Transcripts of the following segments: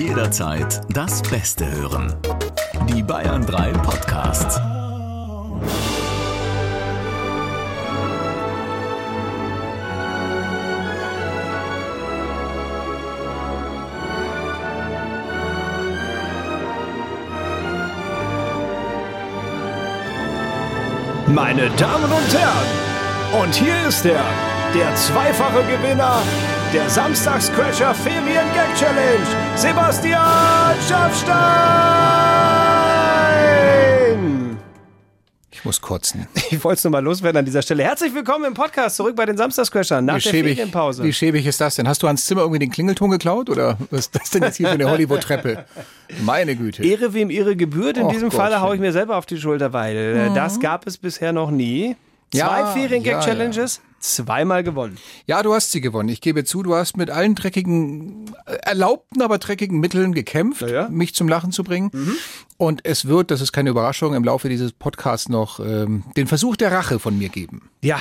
Jederzeit das Beste hören. Die Bayern 3 Podcasts. Meine Damen und Herren, und hier ist er, der zweifache Gewinner der Samstagscrasher Ferien Gag Challenge, Sebastian Schaffstein! Ich muss kotzen. Ich wollte es nur mal loswerden an dieser Stelle. Herzlich willkommen im Podcast, zurück bei den Samstagscrashern nach Wie der schäbig, Ferienpause. wie schäbig ist das denn? Hast du Hans Zimmer irgendwie den Klingelton geklaut oder was ist das denn jetzt hier für eine Hollywood-Treppe? Meine Güte. Ehre wem Ehre gebührt. In Och diesem. Falle haue ich mir selber auf die Schulter, weil äh, das gab es bisher noch nie. Zwei Ja, Ferien-Gag-Challenges, zweimal gewonnen. Ja, du hast sie gewonnen. Ich gebe zu, du hast mit allen dreckigen, erlaubten, aber dreckigen Mitteln gekämpft, Ja, mich zum Lachen zu bringen. Und es wird, das ist keine Überraschung, im Laufe dieses Podcasts noch ähm, den Versuch der Rache von mir geben. Ja,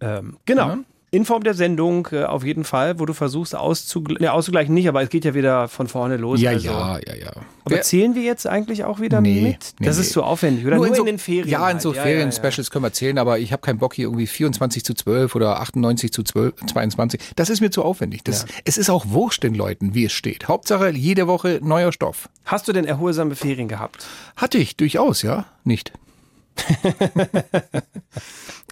ähm, genau. Ja. In Form der Sendung äh, auf jeden Fall, wo du versuchst auszugl ne, auszugleichen, nicht, aber es geht ja wieder von vorne los. also. ja, ja, ja. Aber zählen wir jetzt eigentlich auch wieder Nee, mit? nee, das nee. ist zu aufwendig, oder? Nur, in, so, den Ferien. Ja, in halt. so ja, Ferien-Specials können wir zählen, aber ich habe keinen Bock hier irgendwie 24 zu 12 oder 98 zu 12, 22. Das ist mir zu aufwendig. Das, Es ist auch wurscht den Leuten, wie es steht. Hauptsache jede Woche neuer Stoff. Hast du denn erholsame Ferien gehabt? Hatte ich durchaus, ja? Nicht.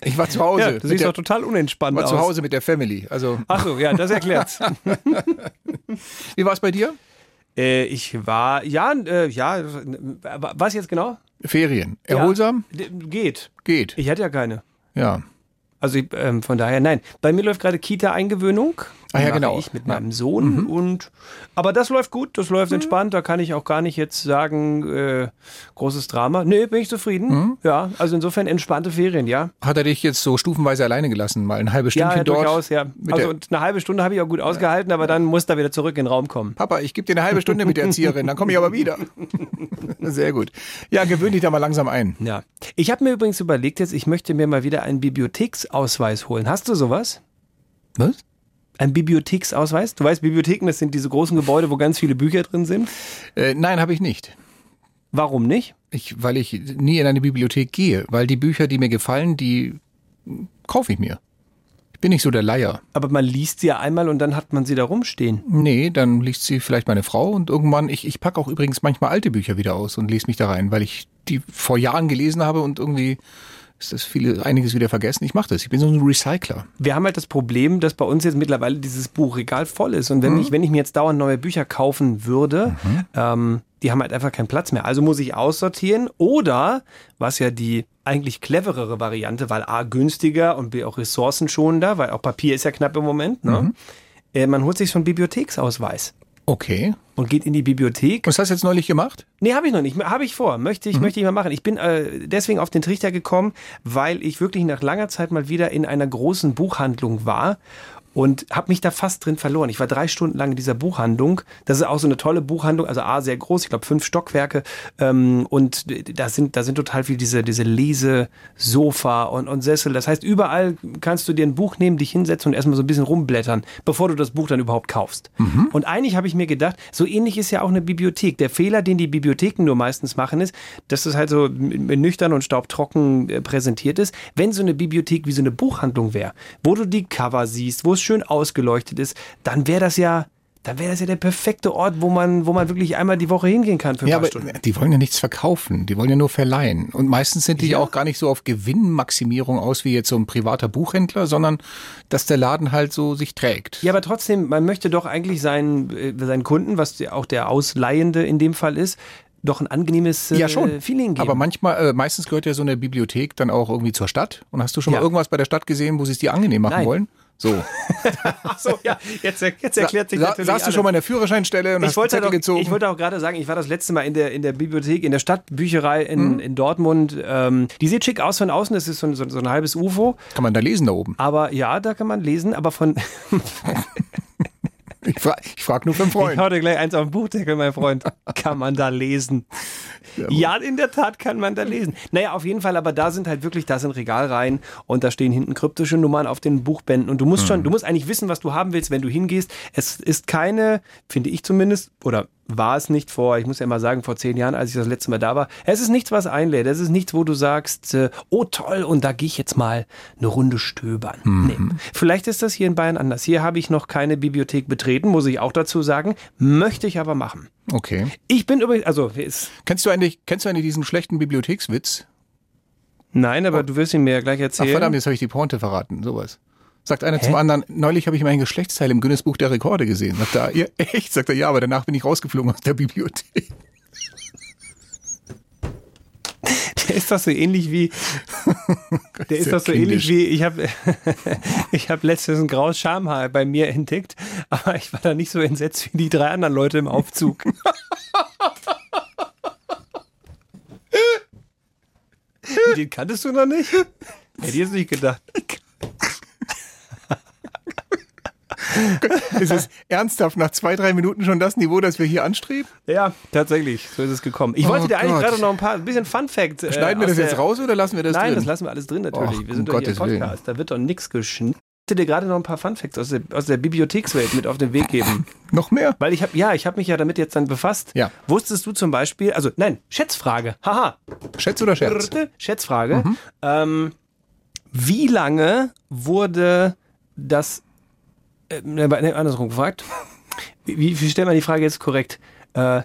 ich war zu Hause. Ja, du siehst der, doch total unentspannt war aus. zu Hause mit der Family. Also, Ach so, ja, das erklärt's. wie war es bei dir? äh, ich war, ja, äh, ja, was jetzt genau? Ferien. Erholsam? Ja, geht. Geht. Ich hatte ja keine. Ja. Also ich, ähm, von daher, nein. Bei mir läuft gerade Kita-Eingewöhnung. Ah ja, genau. Ich mit meinem Sohn und aber das läuft gut, das läuft entspannt. Da kann ich auch gar nicht jetzt sagen äh, großes Drama. Nee, bin ich zufrieden. Ja, also insofern entspannte Ferien, ja. Hat er dich jetzt so stufenweise alleine gelassen? Mal ein halbes Stündchen Ja, dort? durchaus, ja. Also eine halbe Stunde habe ich auch gut ausgehalten, aber dann muss er wieder zurück in den Raum kommen. Papa, ich gebe dir eine halbe Stunde mit der Erzieherin, dann komme ich aber wieder. Sehr gut. Ja, gewöhn dich da mal langsam ein. Ja. Ich habe mir übrigens überlegt jetzt, ich möchte mir mal wieder einen Bibliotheksausweis holen. Hast du sowas? Was? Ein Bibliotheksausweis? Du weißt, Bibliotheken, das sind diese großen Gebäude, wo ganz viele Bücher drin sind. Äh, nein, habe ich nicht. Warum nicht? Ich, weil ich nie in eine Bibliothek gehe, weil die Bücher, die mir gefallen, die kaufe ich mir. Ich bin nicht so der Leier. Aber man liest sie ja einmal und dann hat man sie da rumstehen. Nee, dann liest sie vielleicht meine Frau und irgendwann, ich, ich packe auch übrigens manchmal alte Bücher wieder aus und lese mich da rein, weil ich die vor Jahren gelesen habe und irgendwie ist das viele, einiges wieder vergessen. Ich mache das. Ich bin so ein Recycler. Wir haben halt das Problem, dass bei uns jetzt mittlerweile dieses Buchregal voll ist. Und wenn, ich, wenn ich mir jetzt dauernd neue Bücher kaufen würde, ähm, die haben halt einfach keinen Platz mehr. Also muss ich aussortieren oder, was ja die eigentlich cleverere Variante, weil A günstiger und B auch ressourcenschonender, weil auch Papier ist ja knapp im Moment, ne? Äh, man holt sich so einen Bibliotheksausweis Okay. und geht in die Bibliothek. Was hast du jetzt neulich gemacht? Nee, habe ich noch nicht. Habe ich vor. Möchte ich, möchte ich mal machen. Ich bin äh, deswegen auf den Trichter gekommen, weil ich wirklich nach langer Zeit mal wieder in einer großen Buchhandlung war und habe mich da fast drin verloren. Ich war drei Stunden lang in dieser Buchhandlung. Das ist auch so eine tolle Buchhandlung, also A, sehr groß, ich glaube fünf Stockwerke. Ähm, und da sind, da sind total viel diese, diese Lesesofa und, und Sessel. Das heißt, überall kannst du dir ein Buch nehmen, dich hinsetzen und erstmal so ein bisschen rumblättern, bevor du das Buch dann überhaupt kaufst. Und eigentlich habe ich mir gedacht, so ähnlich ist ja auch eine Bibliothek. Der Fehler, den die Bibliotheken nur meistens machen, ist, dass es halt so nüchtern und staubtrocken äh, präsentiert ist. Wenn so eine Bibliothek wie so eine Buchhandlung wäre, wo du die Cover siehst, wo es schön ausgeleuchtet ist, dann wäre das ja, dann wäre das ja der perfekte Ort, wo man, wo man wirklich einmal die Woche hingehen kann für ein Ja, paar aber Stunden. die wollen ja nichts verkaufen, die wollen ja nur verleihen. Und meistens sind die ja auch gar nicht so auf Gewinnmaximierung aus wie jetzt so ein privater Buchhändler, sondern dass der Laden halt so sich trägt. Ja, aber trotzdem, man möchte doch eigentlich seinen, äh, seinen Kunden, was auch der Ausleihende in dem Fall ist, doch ein angenehmes äh, Ja, schon. Feeling geben. Aber manchmal, äh, meistens gehört ja so eine Bibliothek dann auch irgendwie zur Stadt. Und hast du schon Ja. mal irgendwas bei der Stadt gesehen, wo sie es dir angenehm machen Nein. wollen? So. Ach so, ja, jetzt, jetzt erklärt sich Sa natürlich saßt du schon mal in der Führerscheinstelle und ich hast wollte, Zettel doch, gezogen? ich wollte auch gerade sagen, ich war das letzte Mal in der, in der Bibliothek, in der Stadtbücherei Mhm. in, in Dortmund. Ähm, die sieht schick aus von außen, das ist so, ein- so, so ein halbes UFO. Kann man da lesen da oben? Aber ja, da kann man lesen, aber von. Ich frage ich frag nur für einen Ich Freund. hau dir gleich eins auf den Buchdeckel, mein Freund. Kann man da lesen? Ja, in der Tat kann man da lesen. Naja, auf jeden Fall, aber da sind halt wirklich, da sind Regalreihen und da stehen hinten kryptische Nummern auf den Buchbänden und du musst schon, du musst eigentlich wissen, was du haben willst, wenn du hingehst. Es ist keine, finde ich zumindest, oder war es nicht vor, ich muss ja mal sagen, vor zehn Jahren, als ich das letzte Mal da war. Es ist nichts, was einlädt. Es ist nichts, wo du sagst, äh, oh toll, und da gehe ich jetzt mal eine Runde stöbern. Mhm. Nee. Vielleicht ist das hier in Bayern anders. Hier habe ich noch keine Bibliothek betreten, muss ich auch dazu sagen. Möchte ich aber machen. Okay. Ich bin übrigens, also ist, Kennst du eigentlich, kennst du eigentlich diesen schlechten Bibliothekswitz? nein, aber du wirst ihn mir ja gleich Ach erzählen. verdammt, jetzt habe ich die Pointe verraten, sowas. Sagt einer zum anderen, neulich habe ich mein Geschlechtsteil im Guinness-Buch der Rekorde gesehen. Sagt er, ja, echt? Sagt er, ja, aber danach bin ich rausgeflogen aus der Bibliothek. Der ist doch so ähnlich wie. Der ist doch so ähnlich wie. Ich habe ich hab letztens ein graues Schamhaar bei mir entdeckt, aber ich war da nicht so entsetzt wie die drei anderen Leute im Aufzug. Den kanntest du noch nicht? Hätte ich jetzt nicht gedacht. Ist es ernsthaft nach zwei, drei Minuten schon das Niveau, das wir hier anstreben? Ja, tatsächlich. So ist es gekommen. Ich Oh wollte dir eigentlich Gott. gerade noch ein paar ein bisschen Fun Fact. äh, Schneiden wir das jetzt raus oder lassen wir das Nein, drin? das lassen wir alles drin natürlich. Och, wir sind um doch hier im Gottes Willen. Podcast. Da wird doch nichts geschnitten. Ich wollte dir gerade noch ein paar Fun Facts aus der, aus der Bibliothekswelt mit auf den Weg geben. Noch mehr? Weil ich habe, ja, ich habe mich ja damit jetzt dann befasst. Ja. Wusstest du zum Beispiel, also nein, Schätzfrage. Haha. Schätz oder Scherz? Schätzfrage. Mhm. Ähm, wie lange wurde das, äh, ne, andersrum gefragt. Wie, wie stellt man die Frage jetzt korrekt? Äh,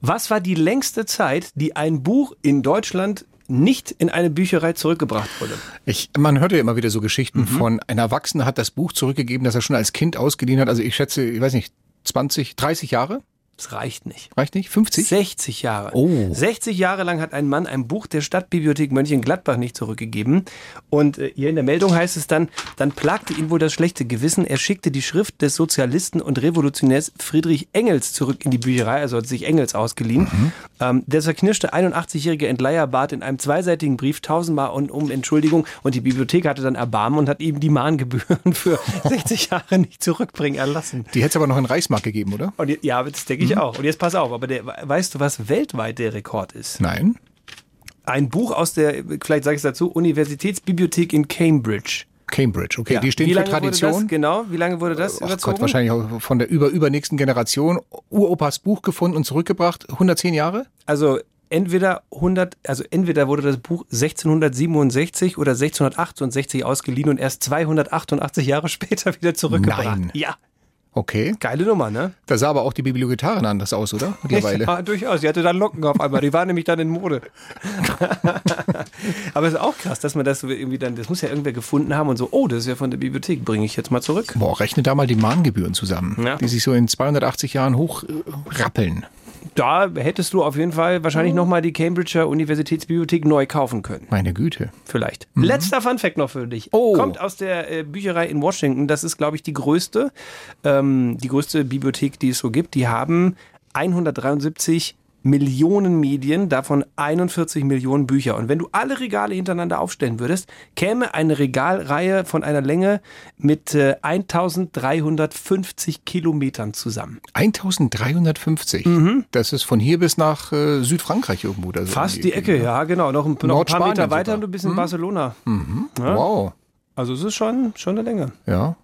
was war die längste Zeit, die ein Buch in Deutschland nicht in eine Bücherei zurückgebracht wurde? Ich, man hört ja immer wieder so Geschichten Mhm. von, ein Erwachsener hat das Buch zurückgegeben, das er schon als Kind ausgeliehen hat. Also ich schätze, ich weiß nicht, 20, 30 Jahre? Das reicht nicht. Reicht nicht? 50? 60 Jahre. Oh. 60 Jahre lang hat ein Mann ein Buch der Stadtbibliothek Mönchengladbach nicht zurückgegeben. Und äh, hier in der Meldung heißt es dann, dann plagte ihn wohl das schlechte Gewissen. Er schickte die Schrift des Sozialisten und Revolutionärs Friedrich Engels zurück in die Bücherei, also hat sich Engels ausgeliehen. Ähm, der zerknirschte 81-jährige Entleiher bat in einem zweiseitigen Brief tausendmal um, um Entschuldigung und die Bibliothek hatte dann Erbarmen und hat ihm die Mahngebühren für 60 Jahre nicht zurückbringen erlassen. Die hätte es aber noch in Reichsmark gegeben, oder? Und ja, das denke ich auch. Und jetzt pass auf, aber der, weißt du, was weltweit der Rekord ist? Nein. Ein Buch aus der, vielleicht sage ich es dazu, Universitätsbibliothek in Cambridge. Cambridge, okay. Ja. Die stehen Wie für lange Wurde Tradition. das, genau, wie lange wurde das Ach überzogen? Gott, wahrscheinlich auch von der über übernächsten Generation. Uropas Buch gefunden und zurückgebracht. 110 Jahre? Also entweder 100, also entweder wurde das Buch 1667 oder 1668 ausgeliehen und erst 288 Jahre später wieder zurückgebracht. Nein. Ja, Okay. geile Nummer, ne? Da sah aber auch die Bibliotekarin anders aus, oder? Mittlerweile. Ja, durchaus. Sie hatte dann Locken auf einmal. Die waren nämlich dann in Mode. Aber es ist auch krass, dass man das so irgendwie dann, das muss ja irgendwer gefunden haben und so, oh, das ist ja von der Bibliothek, bringe ich jetzt mal zurück. Boah, rechne da mal die Mahngebühren zusammen, Ja. die sich so in 280 Jahren hochrappeln. Da hättest du auf jeden Fall wahrscheinlich nochmal die Cambridger Universitätsbibliothek neu kaufen können. Meine Güte. Vielleicht. Letzter Funfact noch für dich. Oh. Kommt aus der äh, Bücherei in Washington. Das ist, glaube ich, die größte, ähm, die größte Bibliothek, die es so gibt. Die haben 173 Millionen Medien, davon 41 Millionen Bücher. Und wenn du alle Regale hintereinander aufstellen würdest, käme eine Regalreihe von einer Länge mit äh, 1350 Kilometern zusammen. 1350. Das ist von hier bis nach äh, Südfrankreich irgendwo. Da so Mhm. Fast die Ecke, ja, genau. Noch ein, noch ein paar Meter weiter sogar. und du bist in Barcelona. Ja. Wow. Also es ist schon, schon eine Länge. Ja.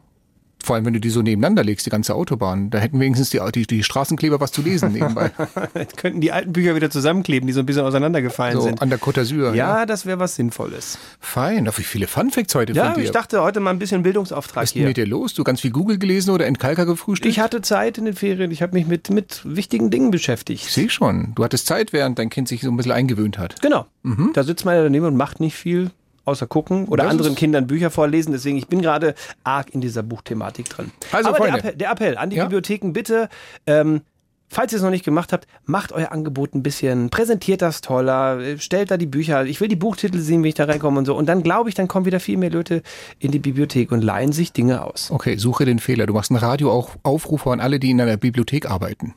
Vor allem, wenn du die so nebeneinander legst, die ganze Autobahn. Da hätten wenigstens die, die, die Straßenkleber was zu lesen nebenbei. Jetzt könnten die alten Bücher wieder zusammenkleben, die so ein bisschen auseinandergefallen so sind. an der Côte d'Azur. Ja, das wäre was Sinnvolles. Fein. Wie viele Funfacts heute Ja, von dir. ich dachte heute mal ein bisschen Bildungsauftrag was ist denn hier. mit dir los? Du ganz viel Google gelesen oder Entkalker gefrühstückt? Ich hatte Zeit in den Ferien, ich habe mich mit, mit wichtigen Dingen Ich beschäftigt. sehe schon. Du hattest Zeit, während dein Kind sich so ein bisschen eingewöhnt hat. Genau. Da sitzt man ja daneben und macht nicht viel, außer gucken oder Das anderen Kindern Bücher vorlesen. Deswegen, ich bin gerade arg in dieser Buchthematik drin. Also, Aber der. Appell, der Appell an die Ja? Bibliotheken, bitte, ähm, falls ihr es noch nicht gemacht habt, macht euer Angebot ein bisschen, präsentiert das toller, stellt da die Bücher. Ich will die Buchtitel sehen, wie ich da reinkomme und so. Und dann glaube ich, dann kommen wieder viel mehr Leute in die Bibliothek und leihen sich Dinge aus. Okay, suche den Fehler. Du machst einen Radioaufruf an alle, die in einer Bibliothek arbeiten.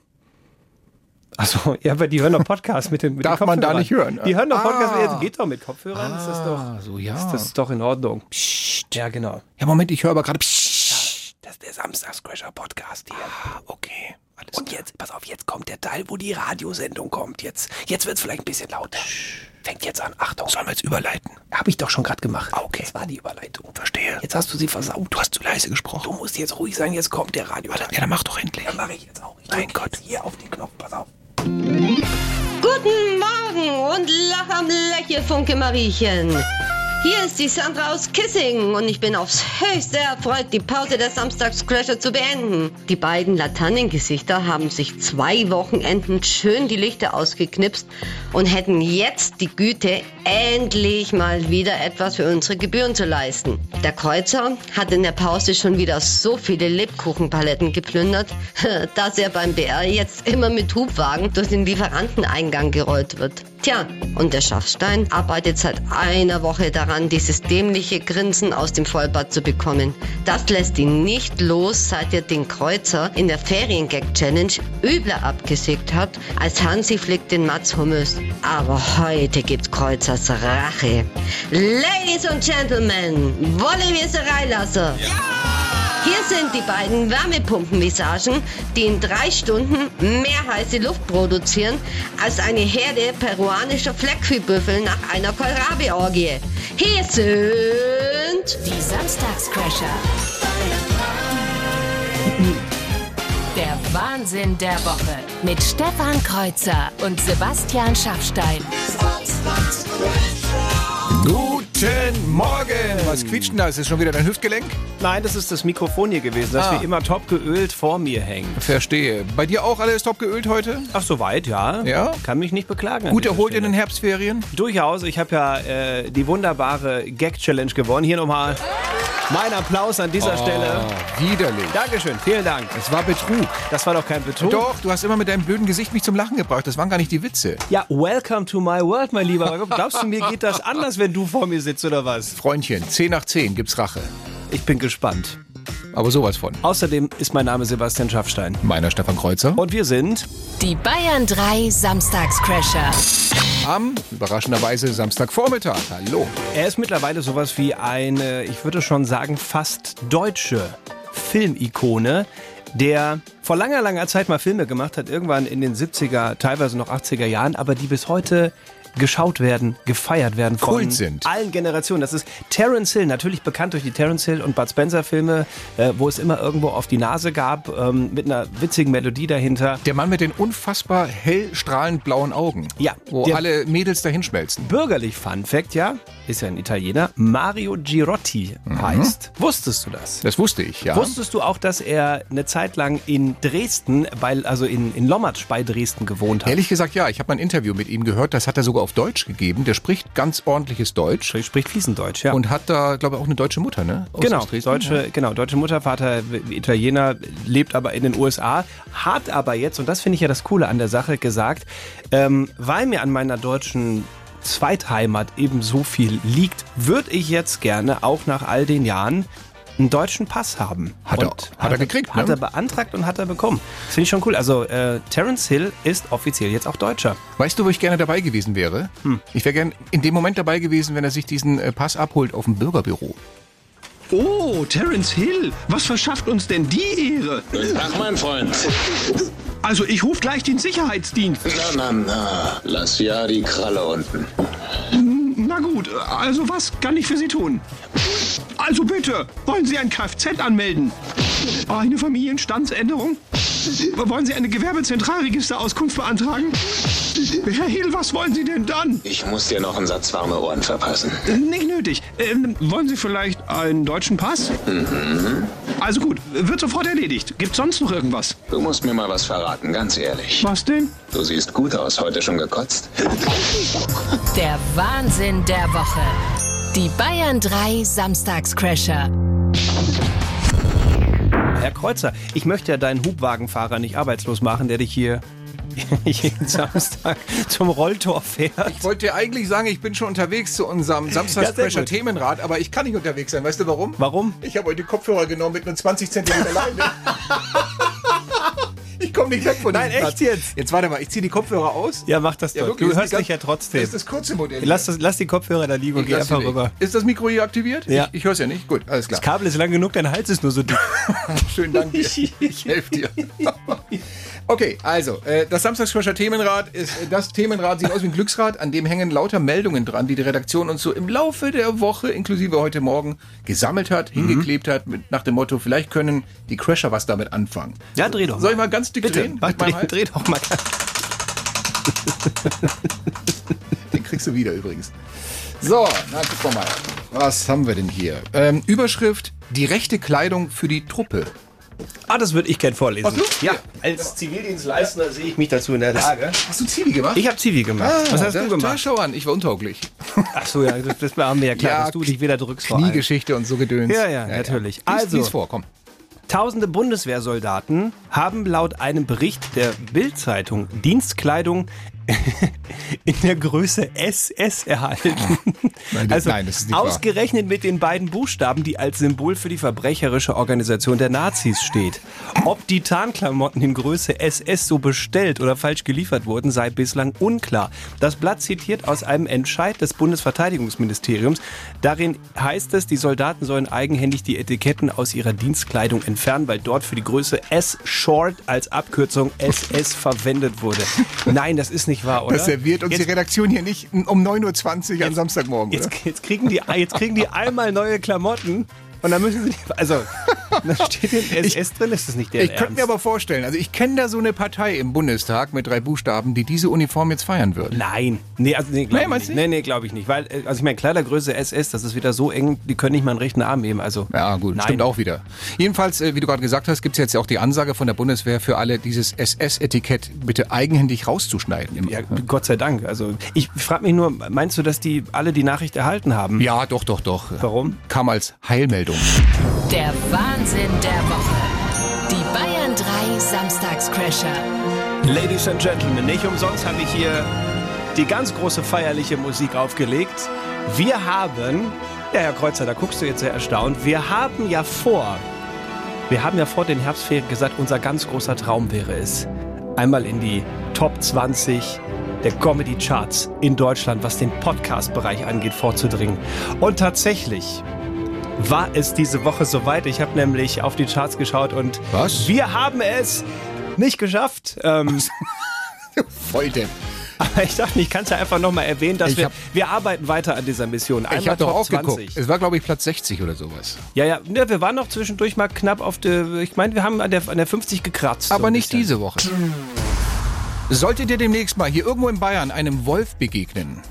Achso, ja, aber die hören doch Podcasts mit den mit Darf man da Kopfhörern. nicht hören? Die hören doch Podcasts, Ah. jetzt geht doch mit Kopfhörern, ist das doch, Ah, so ja. ist das doch in Ordnung. Ja, genau. ja, Moment, ich höre aber gerade. Psst. Das ist der Samstagscrasher Podcast hier. Ah, okay. Alles Und jetzt, pass auf, jetzt kommt der Teil, wo die Radiosendung kommt. Jetzt, jetzt wird's vielleicht ein bisschen lauter. Fängt jetzt an. Achtung. Sollen wir jetzt überleiten? Habe ich doch schon gerade gemacht. Ah, okay. Das war die Überleitung. Verstehe. Jetzt hast du sie versaut. Du hast zu leise gesprochen. Du musst jetzt ruhig sein, jetzt kommt der Radio. Ja, dann mach doch endlich. Ja, mache ich jetzt auch. Ich Mein Gott. Hier auf den Knopf, pass auf. Guten Morgen und lach am Lächelfunke Mariechen. Hier ist die Sandra aus Kissing und ich bin aufs höchste erfreut, die Pause der Samstagscrasher zu beenden. Die beiden Laternengesichter haben sich zwei Wochenenden schön die Lichter ausgeknipst und hätten jetzt die Güte, endlich mal wieder etwas für unsere Gebühren zu leisten. Der Kreuzer hat in der Pause schon wieder so viele Lebkuchenpaletten geplündert, dass er beim BR jetzt immer mit Hubwagen durch den Lieferanteneingang gerollt wird. Tja, und der Schaffstein arbeitet seit einer Woche daran, dieses dämliche Grinsen aus dem Vollbad zu bekommen. Das lässt ihn nicht los, seit er den Kreuzer in der Feriengag-Challenge übler abgesägt hat, als Hansi flickt den Mats Hummels. Aber heute gibt's Kreuzers Rache. Ladies and Gentlemen, wollen wir sie reinlassen? Hier sind die beiden Wärmepumpenvisagen, die in drei Stunden mehr heiße Luft produzieren als eine Herde peruanischer Fleckviehbüffel nach einer Kohlrabi-Orgie. Hier sind... Die Samstagscrasher. Der Wahnsinn der Woche mit Stefan Kreuzer und Sebastian Schaffstein. Guten Morgen. Was quietscht denn da? Ist das schon wieder dein Hüftgelenk? Nein, das ist das Mikrofon hier gewesen, das Ah. wie immer top geölt vor mir hängt. Verstehe. Bei dir auch alles top geölt heute? Ach, soweit, ja. Ja? Kann mich nicht beklagen. Gut erholt in Stelle. den Herbstferien? Durchaus. Ich habe ja äh, die wunderbare Gag-Challenge gewonnen. Hier nochmal mein Applaus an dieser Stelle. Ah, widerlich. Dankeschön, vielen Dank. Es war Betrug. Das war doch kein Betrug. Doch, du hast immer mit deinem blöden Gesicht mich zum Lachen gebracht. Das waren gar nicht die Witze. Ja, welcome to my world, mein Lieber. Glaubst du, mir geht das anders, wenn du vor mir sitzt oder was? Freundchen, 10 nach 10 gibt's Rache. Ich bin gespannt. Aber sowas von. Außerdem ist mein Name Sebastian Schaffstein. Meiner Stefan Kreuzer. Und wir sind Die Bayern 3 Samstagscrasher. Am, überraschenderweise, Samstagvormittag. Hallo. Er ist mittlerweile sowas wie eine, ich würde schon sagen, fast deutsche Filmikone, der vor langer, langer Zeit mal Filme gemacht hat, irgendwann in den 70er, teilweise noch 80er Jahren, aber die bis heute geschaut werden, gefeiert werden von Kult sind. allen Generationen. Das ist Terence Hill, natürlich bekannt durch die Terence Hill und Bud Spencer Filme, äh, wo es immer irgendwo auf die Nase gab, ähm, mit einer witzigen Melodie dahinter. Der Mann mit den unfassbar hell strahlend blauen Augen. Ja, Wo alle Mädels dahinschmelzen. Bürgerlich Fun Fact, ja, ist ja ein Italiener, Mario Girotti heißt. Wusstest du das? Das wusste ich, ja. Wusstest du auch, dass er eine Zeit lang in Dresden, bei, also in, in Lommatsch bei Dresden gewohnt hat? Ehrlich gesagt, ja. Ich habe mal ein Interview mit ihm gehört. Das hat er sogar auf Deutsch gegeben. Der spricht ganz ordentliches Deutsch. Spricht, spricht fließend Deutsch, ja. Und hat da, glaube ich, auch eine deutsche Mutter, ne? Aus- Genau, Dresden, deutsche, genau, deutsche Mutter, Vater Italiener, lebt aber in den USA, hat aber jetzt, und das finde ich ja das Coole an der Sache, gesagt, ähm, weil mir an meiner deutschen Zweitheimat eben so viel liegt, würde ich jetzt gerne auch nach all den Jahren einen deutschen Pass haben. Hat er- hat er gekriegt, Hat ne? er beantragt und hat er bekommen. Das finde ich schon cool. Also äh, Terence Hill ist offiziell jetzt auch Deutscher. Weißt du, wo ich gerne dabei gewesen wäre? Hm. Ich wäre gern in dem Moment dabei gewesen, wenn er sich diesen äh, Pass abholt auf dem Bürgerbüro. Oh, Terence Hill, was verschafft uns denn die Ehre? Ach, mein Freund. Also ich rufe gleich den Sicherheitsdienst. Na, na, na. Lass ja die Kralle unten. Na gut, also was kann ich für Sie tun? Also bitte, wollen Sie ein Kfz anmelden? Eine Familienstandsänderung? Wollen Sie eine Gewerbezentralregisterauskunft beantragen? Herr Hill, was wollen Sie denn dann? Ich muss dir noch einen Satz warme Ohren verpassen. Äh, Nicht nötig. Ähm, wollen Sie vielleicht einen deutschen Pass? Also gut, wird sofort erledigt. Gibt's sonst noch irgendwas? Du musst mir mal was verraten, ganz ehrlich. Was denn? Du siehst gut aus, heute schon gekotzt. Der Wahnsinn der Woche. Die Bayern 3 Samstagscrasher. Herr Kreuzer, ich möchte ja deinen Hubwagenfahrer nicht arbeitslos machen, der dich hier jeden Samstag zum Rolltor fährt. Ich wollte dir eigentlich sagen, ich bin schon unterwegs zu unserem Ja, Samstagscrasher sehr gut. Themenrad, aber ich kann nicht unterwegs sein. Weißt du warum? Warum? Ich habe heute die Kopfhörer genommen mit nur 20 Zentimeter Leine. ich komme nicht weg von Nein, diesem echt Platz. jetzt? Jetzt warte mal, ich ziehe die Kopfhörer aus. Ja, mach das doch. wirklich, du hörst mich die ja trotzdem. Das ist das kurze Modell. Lass, das, lass die Kopfhörer da liegen und geh einfach rüber. Ist das Mikro hier aktiviert? Ja. Ich, ich höre es ja nicht. Gut, alles klar. Das Kabel ist lang genug, dein Hals ist nur so dick. Schönen Dank dir. Ich helfe dir. Okay, also, äh, das Samstagscrasher Themenrad ist, äh, das Themenrad sieht aus wie ein Glücksrad, an dem hängen lauter Meldungen dran, die die Redaktion uns so im Laufe der Woche, inklusive heute Morgen, gesammelt hat, hingeklebt hat, mit, nach dem Motto, vielleicht können die Crasher was damit anfangen. Ja, dreh doch Soll ich mal ganz dick Bitte, drehen? mach, dreh, Hals? dreh doch mal. Den kriegst du wieder übrigens. So, na guck mal. Was haben wir denn hier? Ähm, Überschrift, die rechte Kleidung für die Truppe. Ah, das würde ich gern vorlesen. Ach, du? Ja, Ja. als Zivildienstleistender sehe ich mich dazu in der Lage. Hast du Zivi gemacht? Ich habe Zivi gemacht. Was hast da, du Da, gemacht? schau an, ich war untauglich. Ach so, ja, das, das war mir ja klar, Ja, dass du dich wieder drückst. Kniegeschichte und so Gedöns. Ja, ja, natürlich. Lies, Also- lies vor, komm. Tausende Bundeswehrsoldaten haben laut einem Bericht der Bild-Zeitung Dienstkleidung in der Größe SS erhalten. Nein, also nein, nicht wahr. ausgerechnet mit den beiden Buchstaben, die als Symbol für die verbrecherische Organisation der Nazis steht. Ob die Tarnklamotten in Größe SS so bestellt oder falsch geliefert wurden, sei bislang unklar. Das Blatt zitiert aus einem Entscheid des Bundesverteidigungsministeriums. Darin heißt es, die Soldaten sollen eigenhändig die Etiketten aus ihrer Dienstkleidung entfernen, weil dort für die Größe S Short als Abkürzung SS verwendet wurde. Nein, das ist nicht wahr, oder? Das serviert uns Jetzt- die Redaktion hier nicht um 9.20 Uhr am Samstagmorgen? Jetzt, jetzt, kriegen die, jetzt kriegen die einmal neue Klamotten und dann müssen sie die, also da steht in SS drin, ist das nicht der Ich könnte mir aber vorstellen, also ich kenne da so eine Partei im Bundestag mit drei Buchstaben, die diese Uniform jetzt feiern würde. Nein, nee, also nee, Nee, glaube ich meinst nicht. du Nee, nee, glaube ich nicht, weil äh, also ich meine Kleidergröße SS, das ist wieder so eng, die können nicht mal einen rechten Arm heben, also Ja, gut, Nein. stimmt auch wieder. Jedenfalls, äh, wie du gerade gesagt hast, gibt es jetzt auch die Ansage von der Bundeswehr für alle, dieses SS-Etikett bitte eigenhändig rauszuschneiden. Ja, Gott sei Dank. Also ich frage mich nur, meinst du, dass die alle die Nachricht erhalten haben? ja, doch, doch, doch. Warum? Kam als Heilmeldung. Der Wahnsinn der Woche. Die Bayern 3 Samstagscrasher. Ladies and Gentlemen, nicht umsonst habe ich hier die ganz große feierliche Musik aufgelegt. Wir haben, ja Herr Kreuzer, da guckst du jetzt sehr erstaunt, wir haben ja vor, wir haben ja vor den Herbstferien gesagt, unser ganz großer Traum wäre es, einmal in die Top 20 der Comedy Charts in Deutschland, was den Podcast-Bereich angeht, vorzudringen. Und tatsächlich war es diese Woche soweit. Ich habe nämlich auf die Charts geschaut und Was? wir haben es nicht geschafft. Ähm, Volldepp. aber ich dachte, ich kann es ja einfach nochmal erwähnen, dass Ich wir, hab- wir arbeiten weiter an dieser Mission. Einmal Ich habe doch auch geguckt. Es war, glaube ich, Platz 60 oder sowas. Ja, ja, ne, wir waren noch zwischendurch mal knapp auf der, ich meine, wir haben an der, an der 50 gekratzt. so Aber ein nicht bisschen. diese Woche. Solltet ihr demnächst mal hier irgendwo in Bayern einem Wolf begegnen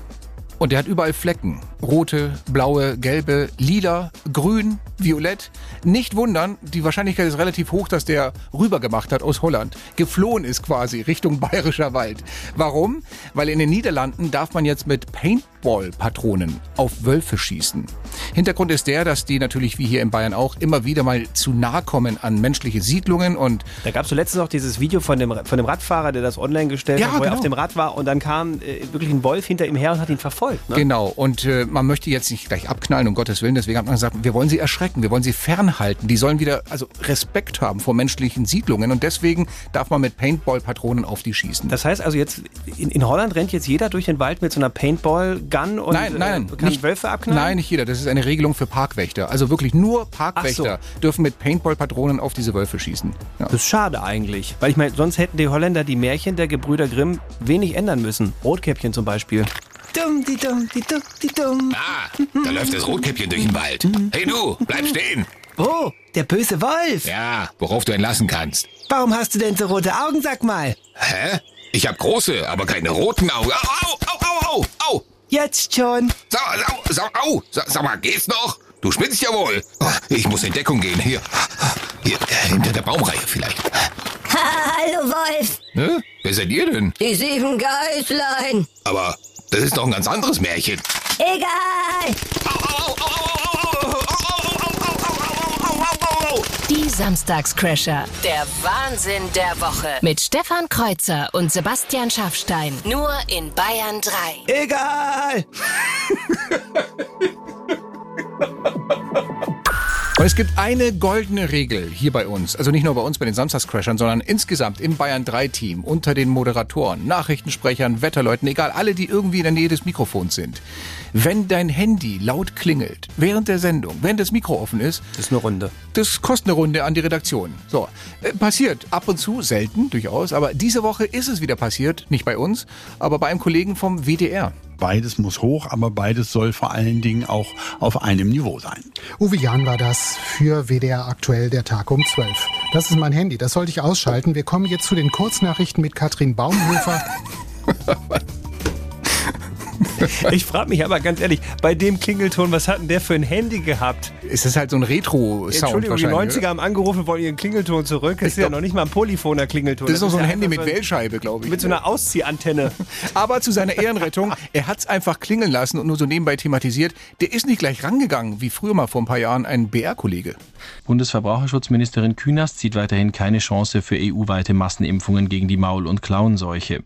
und der hat überall Flecken, rote, blaue, gelbe, lila, grün, violett, nicht wundern, die Wahrscheinlichkeit ist relativ hoch, dass der rübergemacht hat aus Holland, geflohen ist quasi Richtung bayerischer Wald. Warum? Weil in den Niederlanden darf man jetzt mit Paintball-Patronen auf Wölfe schießen. Hintergrund ist der, dass die natürlich wie hier in Bayern auch immer wieder mal zu nahe kommen an menschliche Siedlungen und Da gab es so letztens noch dieses Video von dem, von dem Radfahrer, der das online gestellt Ja, hat, wo er genau. auf dem Rad war und dann kam äh, wirklich ein Wolf hinter ihm her und hat ihn verfolgt. Ne? Genau, und äh, man möchte jetzt nicht gleich abknallen, um Gottes Willen. Deswegen hat man gesagt, wir wollen sie erschrecken, wir wollen sie fernhalten. Die sollen wieder also Respekt haben vor menschlichen Siedlungen. Und deswegen darf man mit Paintball-Patronen auf die schießen. Das heißt also jetzt, in, in Holland rennt jetzt jeder durch den Wald mit so einer Paintball-Gun und nein, nein, äh, kann nicht, Wölfe abknallen? Nein, nicht jeder. Das ist eine Regelung für Parkwächter. Also wirklich nur Parkwächter dürfen mit Paintball-Patronen auf diese Wölfe schießen. Ja. Das ist schade eigentlich. Weil ich meine, sonst hätten die Holländer die Märchen der Gebrüder Grimm wenig ändern müssen. Rotkäppchen zum Beispiel. Dumm, die dumm, die dumm, die dumm. Ah, da läuft das Rotkäppchen durch den Wald. Hey du, bleib stehen. Oh, der böse Wolf. Ja, worauf du ihn lassen kannst. Warum hast du denn so rote Augen, sag mal? Hä? Ich hab große, aber keine roten Augen. Au, au, au, au, au, au. Jetzt schon. Sau, sau, sau, au. Sa, sag mal, geht's noch? Du spinnst ja wohl. Oh, Ich muss in Deckung gehen. Hier, hier, hinter der Baumreihe vielleicht. Hallo Wolf, Hä? Wer seid ihr denn? die sieben Geißlein. Aber das ist doch ein ganz anderes Märchen. Egal. Au, au, au, au, au, au, au, au, Samstagscrasher. Der Wahnsinn der Woche. Mit Stefan Kreuzer und Sebastian Schaffstein. Nur in Bayern 3. Egal. Und es gibt eine goldene Regel hier bei uns, also nicht nur bei uns bei den Samstagscrashern, sondern insgesamt im Bayern 3 Team, unter den Moderatoren, Nachrichtensprechern, Wetterleuten, egal, alle, die irgendwie in der Nähe des Mikrofons sind. Wenn dein Handy laut klingelt, während der Sendung, wenn das Mikro offen ist, Das ist eine Runde. das kostet eine Runde an die Redaktion. So, äh, passiert ab und zu, selten durchaus, aber diese Woche ist es wieder passiert, nicht bei uns, aber bei einem Kollegen vom WDR. Beides muss hoch, aber beides soll vor allen Dingen auch auf einem Niveau sein. Uwe Jahn war das für WDR aktuell der Tag um 12. Das ist mein Handy, das sollte ich ausschalten. Wir kommen jetzt zu den Kurznachrichten mit Katrin Baumhofer. Ich frage mich aber ganz ehrlich, bei dem Klingelton, was hat denn der für ein Handy gehabt? Es ist halt so ein Retro-Sound Entschuldigung, die wahrscheinlich. 90er haben angerufen, wollen ihren Klingelton zurück. Das ist ja noch nicht mal ein polyphoner Klingelton. Das ist doch so ein ja Handy mit Wählscheibe, glaube ich. Mit so einer Ausziehantenne. Aber zu seiner Ehrenrettung, er hat es einfach klingeln lassen und nur so nebenbei thematisiert. Der ist nicht gleich rangegangen, wie früher mal vor ein paar Jahren ein BR-Kollege. Bundesverbraucherschutzministerin Künast sieht weiterhin keine Chance für EU-weite Massenimpfungen gegen die Maul- und Klauenseuche.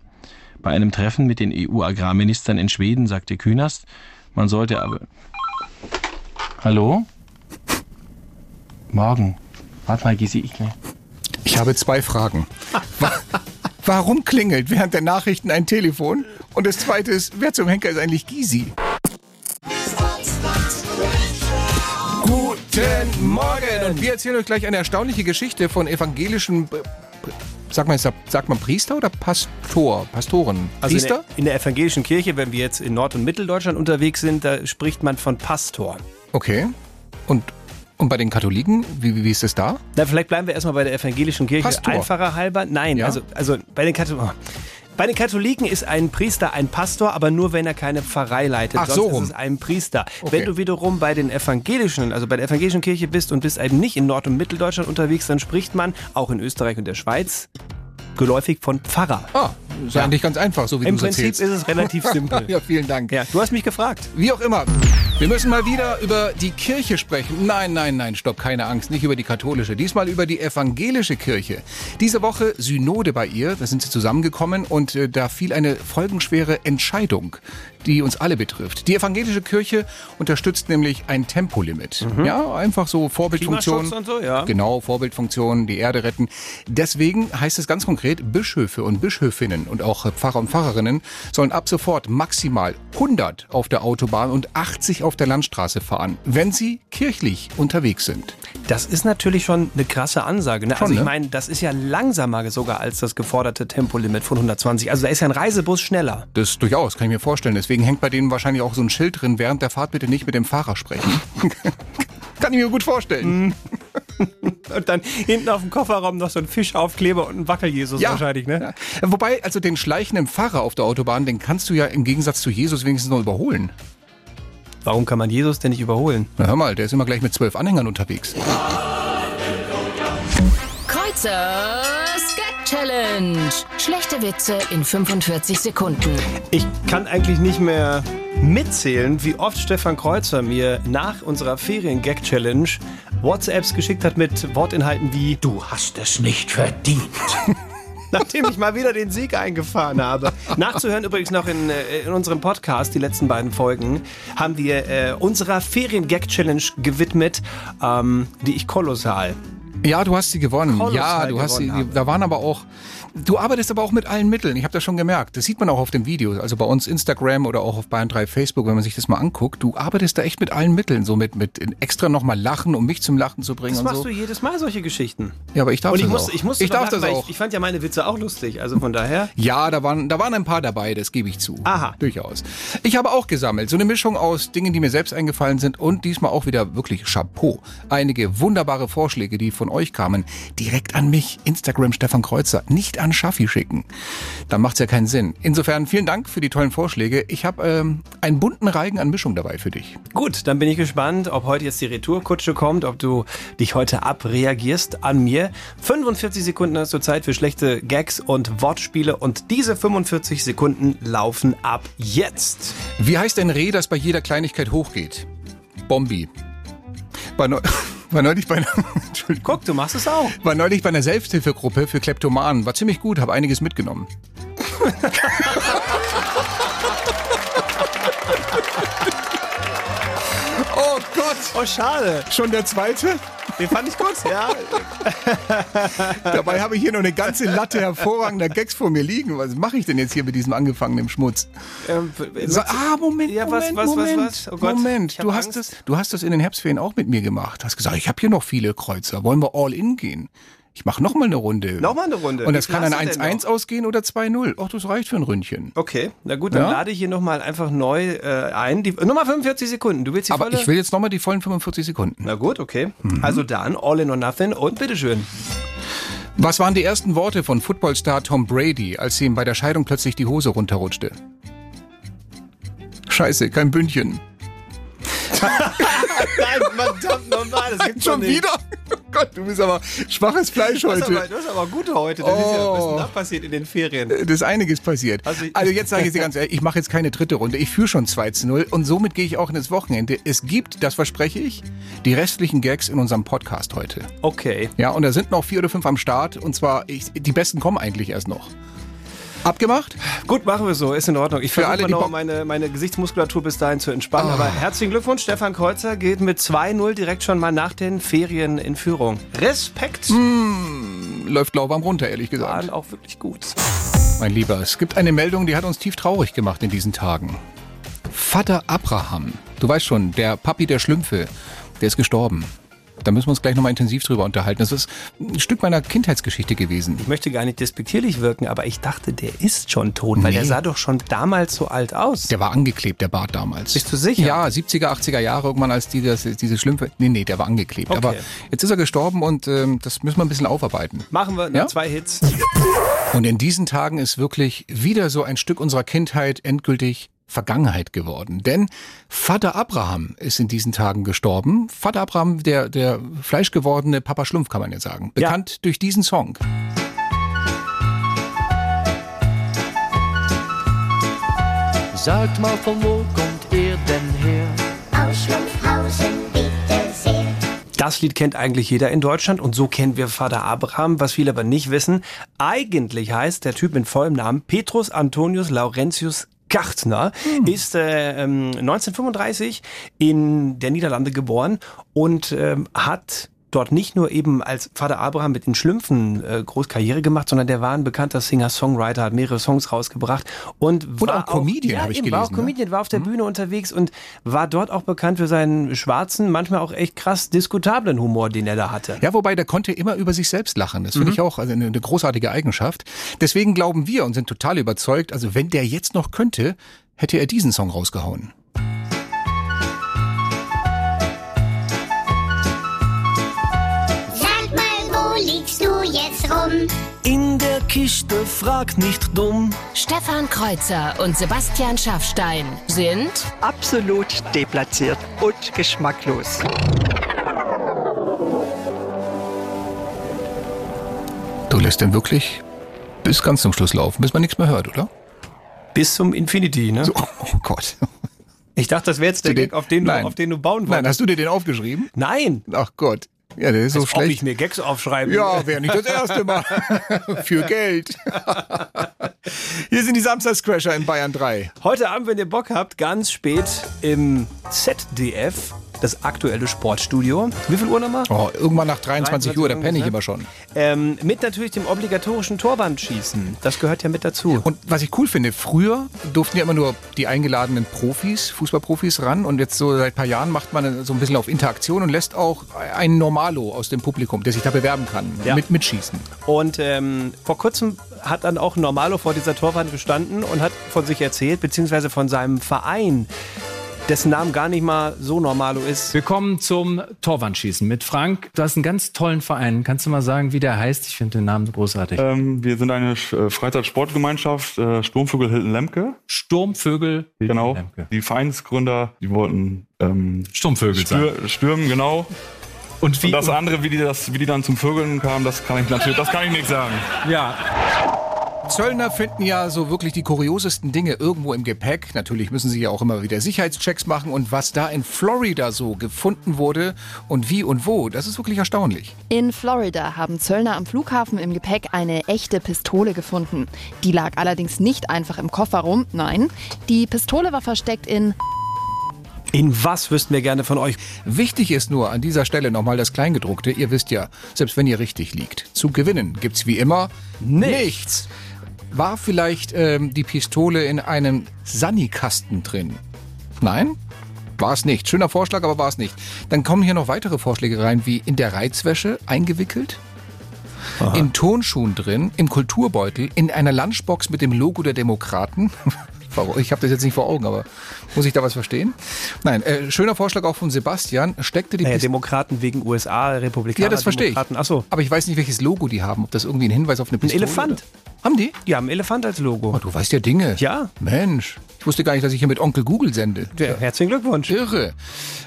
Bei einem Treffen mit den EU-Agrarministern in Schweden sagte Künast, man sollte aber. Hallo? Morgen. Warte mal, Gysi, ich. Ich habe zwei Fragen. Wa- Warum klingelt während der Nachrichten ein Telefon? Und das zweite ist, wer zum Henker ist eigentlich Gysi? Guten Morgen! Und wir erzählen euch gleich eine erstaunliche Geschichte von evangelischen. Sag mal, sagt man Priester oder Pastor? Pastoren? Also in Priester? der, in der evangelischen Kirche, wenn wir jetzt in Nord- und Mitteldeutschland unterwegs sind, da spricht man von Pastor. Okay. Und, und bei den Katholiken, wie, wie, wie ist es da? Na, vielleicht bleiben wir erstmal bei der evangelischen Kirche. Pastor. Einfacher halber. Nein, Ja? also, also bei den Katholiken. Bei den Katholiken ist ein Priester ein Pastor, aber nur wenn er keine Pfarrei leitet. Ach, Sonst so rum. ist es ein Priester. Okay. Wenn du wiederum bei den evangelischen, also bei der evangelischen Kirche bist und bist eben nicht in Nord- und Mitteldeutschland unterwegs, dann spricht man auch in Österreich und der Schweiz geläufig von Pfarrer. Ah, ist ja. eigentlich ganz einfach, so wie Im du es Prinzip erzählst. ist es relativ simpel. ja, vielen Dank. Ja, du hast mich gefragt. Wie auch immer. Wir müssen mal wieder über die Kirche sprechen. Nein, nein, nein, stopp, keine Angst, nicht über die katholische. Diesmal über die evangelische Kirche. Diese Woche Synode bei ihr, da sind sie zusammengekommen und äh, da fiel eine folgenschwere Entscheidung, die uns alle betrifft. Die evangelische Kirche unterstützt nämlich ein Tempolimit. Ja, einfach so Vorbildfunktion. Und so, ja. Genau, Vorbildfunktion, die Erde retten. Deswegen heißt es ganz konkret, Bischöfe und Bischöfinnen und auch Pfarrer und Pfarrerinnen sollen ab sofort maximal 100 auf der Autobahn und 80 auf der Landstraße fahren, wenn sie kirchlich unterwegs sind. Das ist natürlich schon eine krasse Ansage. Ne? Schon, also ich ne? meine, das ist ja langsamer sogar als das geforderte Tempolimit von 120. Also da ist ja ein Reisebus schneller. Das durchaus, kann ich mir vorstellen. Deswegen hängt bei denen wahrscheinlich auch so ein Schild drin, während der Fahrt bitte nicht mit dem Fahrer sprechen. kann ich mir gut vorstellen. Und dann hinten auf dem Kofferraum noch so ein Fischaufkleber und ein Wackel-Jesus wahrscheinlich, ne? Ja. Wobei, also den schleichenden Fahrer auf der Autobahn, den kannst du ja im Gegensatz zu Jesus wenigstens noch überholen. Warum kann man Jesus denn nicht überholen? Na hör mal, der ist immer gleich mit zwölf Anhängern unterwegs. Kreuzers Gag Challenge. Schlechte Witze in 45 Sekunden. Ich kann eigentlich nicht mehr mitzählen, wie oft Stefan Kreuzer mir nach unserer Ferien-Gag-Challenge WhatsApps geschickt hat mit Wortinhalten wie Du hast es nicht verdient. Nachdem ich mal wieder den Sieg eingefahren habe. Nachzuhören übrigens noch in, äh, in unserem Podcast, die letzten beiden Folgen, haben wir äh, unserer Ferien-Gag-Challenge gewidmet, ähm, die ich kolossal Ja, du hast sie gewonnen. Kolossal ja, du hast sie. Da waren aber auch. Du arbeitest aber auch mit allen Mitteln. Ich habe das schon gemerkt. Das sieht man auch auf dem Video. Also bei uns Instagram oder auch auf Bayern 3 Facebook, wenn man sich das mal anguckt. Du arbeitest da echt mit allen Mitteln. So mit, mit extra nochmal lachen, um mich zum Lachen zu bringen Das machst so. du jedes Mal solche Geschichten. Ja, aber ich darf Und ich das musste, auch. ich musste ich darf lachen, das auch. Ich, ich fand ja meine Witze auch lustig. Also von daher. Ja, da waren, da waren ein paar dabei, das gebe ich zu. Aha. Durchaus. Ich habe auch gesammelt. So eine Mischung aus Dingen, die mir selbst eingefallen sind und diesmal auch wieder wirklich Chapeau. Einige wunderbare Vorschläge, die von euch kamen, direkt an mich. Instagram Stefan Kreuzer, nicht an Schaffi schicken. Dann macht's ja keinen Sinn. Insofern vielen Dank für die tollen Vorschläge. Ich habe ähm, einen bunten Reigen an Mischung dabei für dich. Gut, dann bin ich gespannt, ob heute jetzt die Retourkutsche kommt, ob du dich heute abreagierst an mir. 45 Sekunden hast du Zeit für schlechte Gags und Wortspiele und diese 45 Sekunden laufen ab jetzt. Wie heißt ein Reh, das bei jeder Kleinigkeit hochgeht? Bombi. War, neu, war neulich bei einer. Guck, du machst es auch. War neulich bei einer Selbsthilfegruppe für Kleptomanen. War ziemlich gut, habe einiges mitgenommen. oh schade. Schon der zweite? Den fand ich gut, ja. Dabei habe ich hier noch eine ganze Latte hervorragender Gags vor mir liegen. Was mache ich denn jetzt hier mit diesem angefangenen Schmutz? Ähm, So, ah, Moment, Ja, was, Moment, was, was, Moment, was? Oh Gott, Moment. Du hast, das, du hast das in den Herbstferien auch mit mir gemacht. Hast gesagt, ich habe hier noch viele Kreuzer. Wollen wir all in gehen? Ich mache noch mal eine Runde. Noch mal eine Runde. Und das kann denn 1-1 ausgehen oder 2-0. Ach, das reicht für ein Ründchen. Okay, na gut, dann Ja? lade ich hier nochmal einfach neu äh, ein. Die, Nummer 45 Sekunden. Du willst die Aber volle? ich will jetzt noch mal die vollen 45 Sekunden. Na gut, okay. Also dann All in or Nothing und bitteschön. Was waren die ersten Worte von Footballstar Tom Brady, als ihm bei der Scheidung plötzlich die Hose runterrutschte? Scheiße, kein Bündchen. Nein, verdammt nochmal, das gibt's Schon wieder? Oh Gott, du bist aber schwaches Fleisch Du hast, heute. aber, du hast aber gute heute. Das ist ja, was ist denn da passiert in den Ferien? Das ist einiges passiert. Also Also, jetzt sage ich dir ganz ehrlich, ich mache jetzt keine dritte Runde. Ich führe schon 2 zu 0 und somit gehe ich auch in das Wochenende. Es gibt, das verspreche ich, die restlichen Gags in unserem Podcast heute. Okay. Ja, und da sind noch vier oder fünf am Start und zwar, ich, die besten kommen eigentlich erst noch. Abgemacht? Gut, machen wir so, ist in Ordnung. Ich versuche noch meine, meine Gesichtsmuskulatur bis dahin zu entspannen. Aber herzlichen Glückwunsch, Stefan Kreuzer geht mit 2-0 direkt schon mal nach den Ferien in Führung. Respekt. Hm. Läuft lauwarm runter, ehrlich gesagt. Waren auch wirklich gut. Mein Lieber, es gibt eine Meldung, die hat uns tief traurig gemacht in diesen Tagen. Vater Abraham, du weißt schon, der Papi der Schlümpfe, der ist gestorben. Da müssen wir uns gleich nochmal intensiv drüber unterhalten. Das ist ein Stück meiner Kindheitsgeschichte gewesen. Ich möchte gar nicht despektierlich wirken, aber ich dachte, der ist schon tot, weil Nee. der sah doch schon damals so alt aus. Der war angeklebt, der Bart damals. Bist du sicher? Ja, 70er, 80er Jahre irgendwann, als die, das, diese Schlümpfe. Nee, nee, der war angeklebt. Okay. Aber jetzt ist er gestorben und ähm, das müssen wir ein bisschen aufarbeiten. Machen wir Ja? zwei Hits. Und in diesen Tagen ist wirklich wieder so ein Stück unserer Kindheit endgültig Vergangenheit geworden. Denn Vater Abraham ist in diesen Tagen gestorben. Vater Abraham, der, der fleischgewordene Papa Schlumpf, kann man ja sagen. Bekannt durch diesen Song. Sagt mal, von wo kommt ihr denn her? Aus Schlumpfhausen bitte sehr. Das Lied kennt eigentlich jeder in Deutschland und so kennen wir Vater Abraham, was viele aber nicht wissen. Eigentlich heißt der Typ mit vollem Namen Petrus Antonius Laurentius Gartner, ist äh, ähm, 1935 in der Niederlande geboren und ähm, hat dort nicht nur eben als Vater Abraham mit den Schlümpfen äh, groß Karriere gemacht, sondern der war ein bekannter Singer-Songwriter, hat mehrere Songs rausgebracht und, Und war auch Comedian, ja, habe ich eben, war auch gelesen, ne? Comedian, war auf der Bühne unterwegs und war dort auch bekannt für seinen schwarzen, manchmal auch echt krass diskutablen Humor, den er da hatte. Ja, wobei der konnte immer über sich selbst lachen. Das finde Mhm. ich auch eine, eine großartige Eigenschaft. Deswegen glauben wir und sind total überzeugt, also wenn der jetzt noch könnte, hätte er diesen Song rausgehauen. In der Kiste, frag nicht dumm. Stefan Kreuzer und Sebastian Schaffstein sind Absolut deplatziert und geschmacklos. Du lässt den wirklich bis ganz zum Schluss laufen, bis man nichts mehr hört, oder? Bis zum Infinity, ne? oh Gott. Ich dachte, das wäre jetzt der Gag, auf den, du, Nein. auf den du bauen wolltest. Nein, hast du dir den aufgeschrieben? Nein. Ach Gott. Ja, der ist so Als ob schlecht. ich mir Gags aufschreibe. Ja, wäre nicht das erste Mal. Für Geld. Hier sind die Samstagscrasher in Bayern 3. Heute Abend, wenn ihr Bock habt, ganz spät im ZDF, das aktuelle Sportstudio. Wie viel Uhr nochmal? Oh, irgendwann nach 23 Uhr, da penne ich ne? immer schon. Ähm, mit natürlich dem obligatorischen Torwandschießen. Das gehört ja mit dazu. Und was ich cool finde, früher durften ja immer nur die eingeladenen Profis, Fußballprofis ran und jetzt so seit ein paar Jahren macht man so ein bisschen auf Interaktion und lässt auch einen Normalo aus dem Publikum, der sich da bewerben kann, Ja. mit mitschießen. Und ähm, vor kurzem hat dann auch ein Normalo vor dieser Torwand gestanden und hat von sich erzählt, beziehungsweise von seinem Verein, dessen Namen gar nicht mal so Normalo ist. Wir kommen zum Torwandschießen mit Frank. Du hast einen ganz tollen Verein. Kannst du mal sagen, wie der heißt? Ich finde den Namen so großartig. Ähm, wir sind eine äh, Freizeitsportgemeinschaft, äh, Sturmvögel Hilton Lemke. Sturmvögel Hilton Genau. Lemke. Die Vereinsgründer, die wollten ähm, Sturmvögel stür stürmen, genau. Und, wie, das andere, wie die, das, wie die dann zum Vögeln kamen, das kann ich natürlich, das kann ich nicht sagen. Ja. Zöllner finden ja so wirklich die kuriosesten Dinge irgendwo im Gepäck. Natürlich müssen sie ja auch immer wieder Sicherheitschecks machen. Und was da in Florida so gefunden wurde und wie und wo, das ist wirklich erstaunlich. In Florida haben Zöllner am Flughafen im Gepäck eine echte Pistole gefunden. Die lag allerdings nicht einfach im Koffer rum, nein. Die Pistole war versteckt in In was wüssten wir gerne von euch? Wichtig ist nur an dieser Stelle nochmal das Kleingedruckte. Ihr wisst ja, selbst wenn ihr richtig liegt, zu gewinnen gibt's wie immer nichts. War vielleicht ähm, die Pistole in einem Sani-Kasten drin? Nein? War es nicht. Schöner Vorschlag, aber war es nicht. Dann kommen hier noch weitere Vorschläge rein, wie in der Reizwäsche eingewickelt, in Tonschuhen drin, im Kulturbeutel, in einer Lunchbox mit dem Logo der Demokraten. Ich habe das jetzt nicht vor Augen, aber muss ich da was verstehen? Nein, äh, schöner Vorschlag auch von Sebastian. Steckte die Naja, Pist- Demokraten wegen USA, Republikaner. Ja, das verstehe ich. Demokraten. Achso. Aber ich weiß nicht, welches Logo die haben. Ob das irgendwie ein Hinweis auf eine Ein Pistole Elefant. Oder? Haben die? Die haben einen Elefant als Logo. Oh, du weißt ja Dinge. Ja. Mensch. Ich wusste gar nicht, dass ich hier mit Onkel Google sende. Ja, herzlichen Glückwunsch. Irre.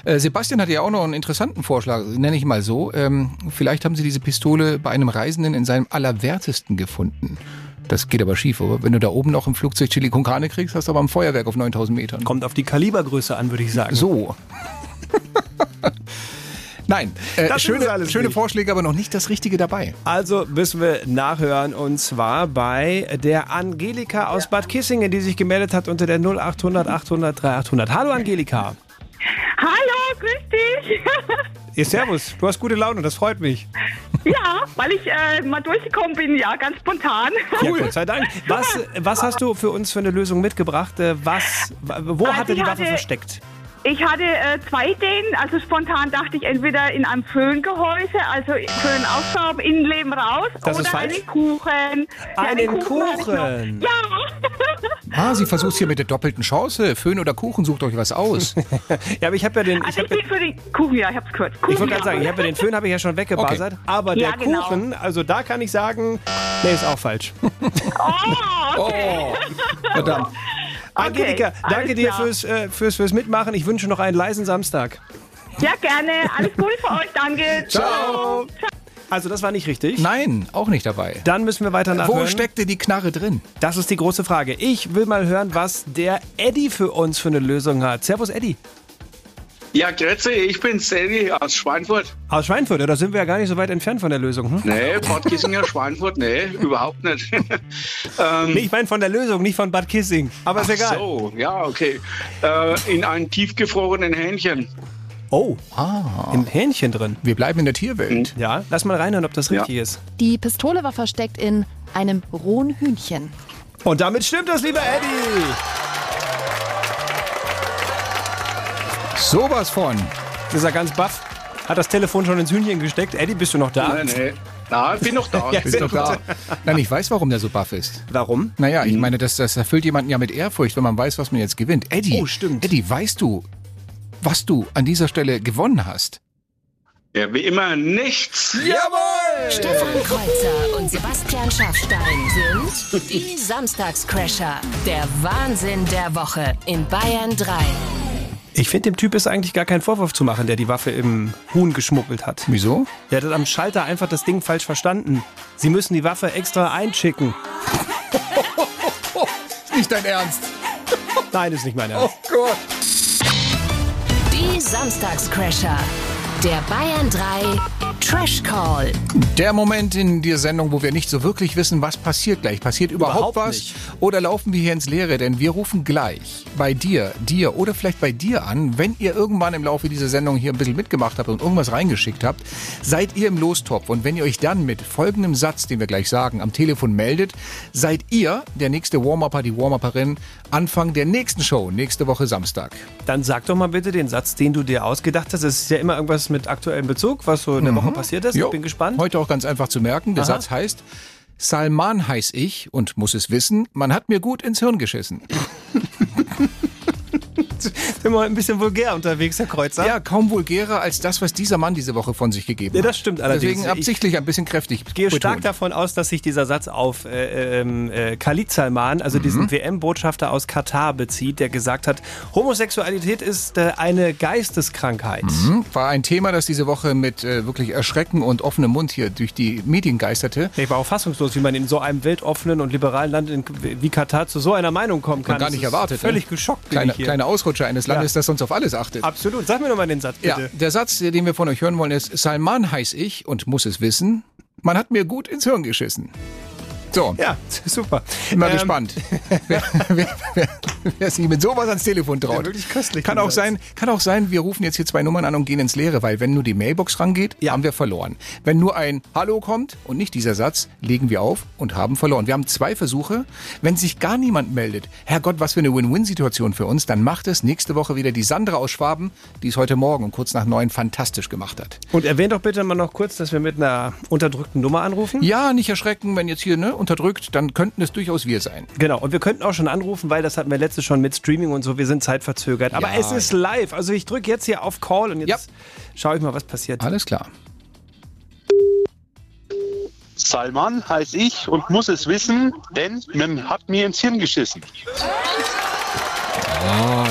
Äh, Sebastian hatte ja auch noch einen interessanten Vorschlag, nenne ich mal so. Ähm, vielleicht haben Sie diese Pistole bei einem Reisenden in seinem Allerwertesten gefunden. Das geht aber schief, oder? Wenn du da oben noch im Flugzeug Chili con Carne kriegst, hast du aber ein Feuerwerk auf 9000 Metern. Kommt auf die Kalibergröße an, würde ich sagen. So. Nein, äh, schöne, alles schöne. Vorschläge, aber noch nicht das Richtige dabei. Also müssen wir nachhören und zwar bei der Angelika aus Bad Kissingen, die sich gemeldet hat unter der 0800 800 3800. Hallo Angelika. Hallo, grüß dich. Ihr Servus, du hast gute Laune, das freut mich. ja, weil ich äh, mal durchgekommen bin, ja, ganz spontan. Ja, Gott sei Dank. Was, was hast du für uns für eine Lösung mitgebrabt? Äh, Was, wo Also hat er die Waffe hatte- versteckt? Ich hatte äh, zwei Ideen, also spontan dachte ich entweder in einem Föhngehäuse, also Föhn aufschrauben, innen leben raus, Das ist oder einen Kuchen. Einen ich Kuchen. noch. Ja. Ah, sie versucht hier mit der doppelten Chance. Föhn oder Kuchen, sucht euch was aus. ja, aber ich habe ja den. Also ich bin für den Kuchen, ja, ich hab's gehört. Kuchen, Ich wollte ja. gerade sagen, ich habe ja den Föhn habe ich ja schon weggebuzzert, Okay. aber der Ja, genau. Kuchen, also da kann ich sagen, nee, ist auch falsch. Oh, okay. Verdammt. Angelika, alles danke dir fürs, äh, fürs, fürs Mitmachen. Ich wünsche noch einen leisen Samstag. Ja, gerne. Alles Gute für euch, danke. Ciao. Also das war nicht richtig. Nein, auch nicht dabei. Dann müssen wir weiter nachhören. Wo steckte die Knarre drin? Das ist die große Frage. Ich will mal hören, was der Eddie für uns für eine Lösung hat. Servus Eddie. Ja, grüezi, ich bin Sally aus Schweinfurt. Aus Schweinfurt, ja, da sind wir ja gar nicht so weit entfernt von der Lösung. Hm? Nee, Bad Kissinger, Schweinfurt, nee, überhaupt nicht. ähm, Nee, ich meine von der Lösung, nicht von Bad Kissing. Aber ist ach egal. so, ja, okay. Äh, in einem tiefgefrorenen Hähnchen. Oh, Ah. im Hähnchen drin. Wir bleiben in der Tierwelt. Ja, lass mal reinhören, ob das richtig ist. Die Pistole war versteckt in einem rohen Hühnchen. Und damit stimmt das, lieber Eddie. Sowas von. Ist er ganz baff. Hat das Telefon schon ins Hühnchen gesteckt. Eddie, bist du noch da? Nee, nee. Na, ich bin noch da. Ja, Bist doch da. Nein, ich weiß, warum der so baff ist. Warum? Naja, ich meine, das, das erfüllt jemanden ja mit Ehrfurcht, wenn man weiß, was man jetzt gewinnt. Eddie, Oh, stimmt. Eddie, weißt du, was du an dieser Stelle gewonnen hast? Ja, wie immer nichts. Jawohl! Stefan Kreuzer und Sebastian Schaffstein sind die Samstagscrasher. Der Wahnsinn der Woche in Bayern 3. Ich finde, dem Typ ist eigentlich gar kein Vorwurf zu machen, der die Waffe im Huhn geschmuggelt hat. Wieso? Der hat am Schalter einfach das Ding falsch verstanden. Sie müssen die Waffe extra einschicken. Ist nicht dein Ernst. Nein, ist nicht mein Ernst. Oh Gott. Die Samstagscrasher. Der Bayern 3 Trash Call. Der Moment in der Sendung, wo wir nicht so wirklich wissen, was passiert gleich. Passiert überhaupt, Überhaupt was? nicht. Oder laufen wir hier ins Leere? Denn wir rufen gleich bei dir, dir oder vielleicht bei dir an, wenn ihr irgendwann im Laufe dieser Sendung hier ein bisschen mitgemacht habt und irgendwas reingeschickt habt, seid ihr im Lostopf. Und wenn ihr euch dann mit folgendem Satz, den wir gleich sagen, am Telefon meldet, seid ihr der nächste Warm-Upper, die Warm-Upperin, Anfang der nächsten Show, nächste Woche Samstag. Dann sag doch mal bitte den Satz, den du dir ausgedacht hast. Es ist ja immer irgendwas mit aktuellem Bezug, was so in der Woche passiert ist. Jo. Ich bin gespannt. Heute auch ganz einfach zu merken. Der Aha. Satz heißt, Salman heiß ich und muss es wissen, man hat mir gut ins Hirn geschissen. Sind wir ein bisschen vulgär unterwegs, Herr Kreuzer? Ja, kaum vulgärer als das, was dieser Mann diese Woche von sich gegeben Ja, hat. das stimmt allerdings. Deswegen absichtlich ein bisschen kräftig Ich gehe stark betont. davon aus, dass sich dieser Satz auf äh, ähm, äh, Khalid Salman, also diesen WM-Botschafter aus Katar, bezieht, der gesagt hat, Homosexualität ist äh, eine Geisteskrankheit. Mhm. War ein Thema, das diese Woche mit äh, wirklich Erschrecken und offenem Mund hier durch die Medien geisterte. Ich war auch fassungslos, wie man in so einem weltoffenen und liberalen Land in, wie Katar zu so einer Meinung kommen kann. Man gar nicht erwartet. Völlig ne? geschockt bin Kleine, ich hier. kleine Ausrutscher eines Landes, Ja. das sonst auf alles achtet. Absolut. Sag mir noch mal den Satz, Ja, bitte. der Satz, den wir von euch hören wollen, ist, Salman heiß ich und muss es wissen, man hat mir gut ins Hirn geschissen. So. Ja, super. Mal Ähm, gespannt. wer, wer, wer, wer sich mit sowas ans Telefon traut. Ja, wirklich köstlich, Kann auch, sein, kann auch sein, wir rufen jetzt hier zwei Nummern an und gehen ins Leere, weil wenn nur die Mailbox rangeht, haben wir verloren. Wenn nur ein Hallo kommt und nicht dieser Satz, legen wir auf und haben verloren. Wir haben zwei Versuche. Wenn sich gar niemand meldet, Herrgott, was für eine Win-Win-Situation für uns, dann macht es nächste Woche wieder die Sandra aus Schwaben, die es heute Morgen um kurz nach neun fantastisch gemacht hat. Und erwähnt doch bitte mal noch kurz, dass wir mit einer unterdrückten Nummer anrufen. Ja, nicht erschrecken, wenn jetzt hier ne, unterdrückt, dann könnten es durchaus wir sein. Genau, und wir könnten auch schon anrufen, weil das hatten wir letztes schon mit Streaming und so, wir sind zeitverzögert. Aber Ja, es ist live, also ich drücke jetzt hier auf Call und jetzt schaue ich mal, was passiert. Alles klar. Salman heiße ich und muss es wissen, denn man hat mir ins Hirn geschissen. Ah,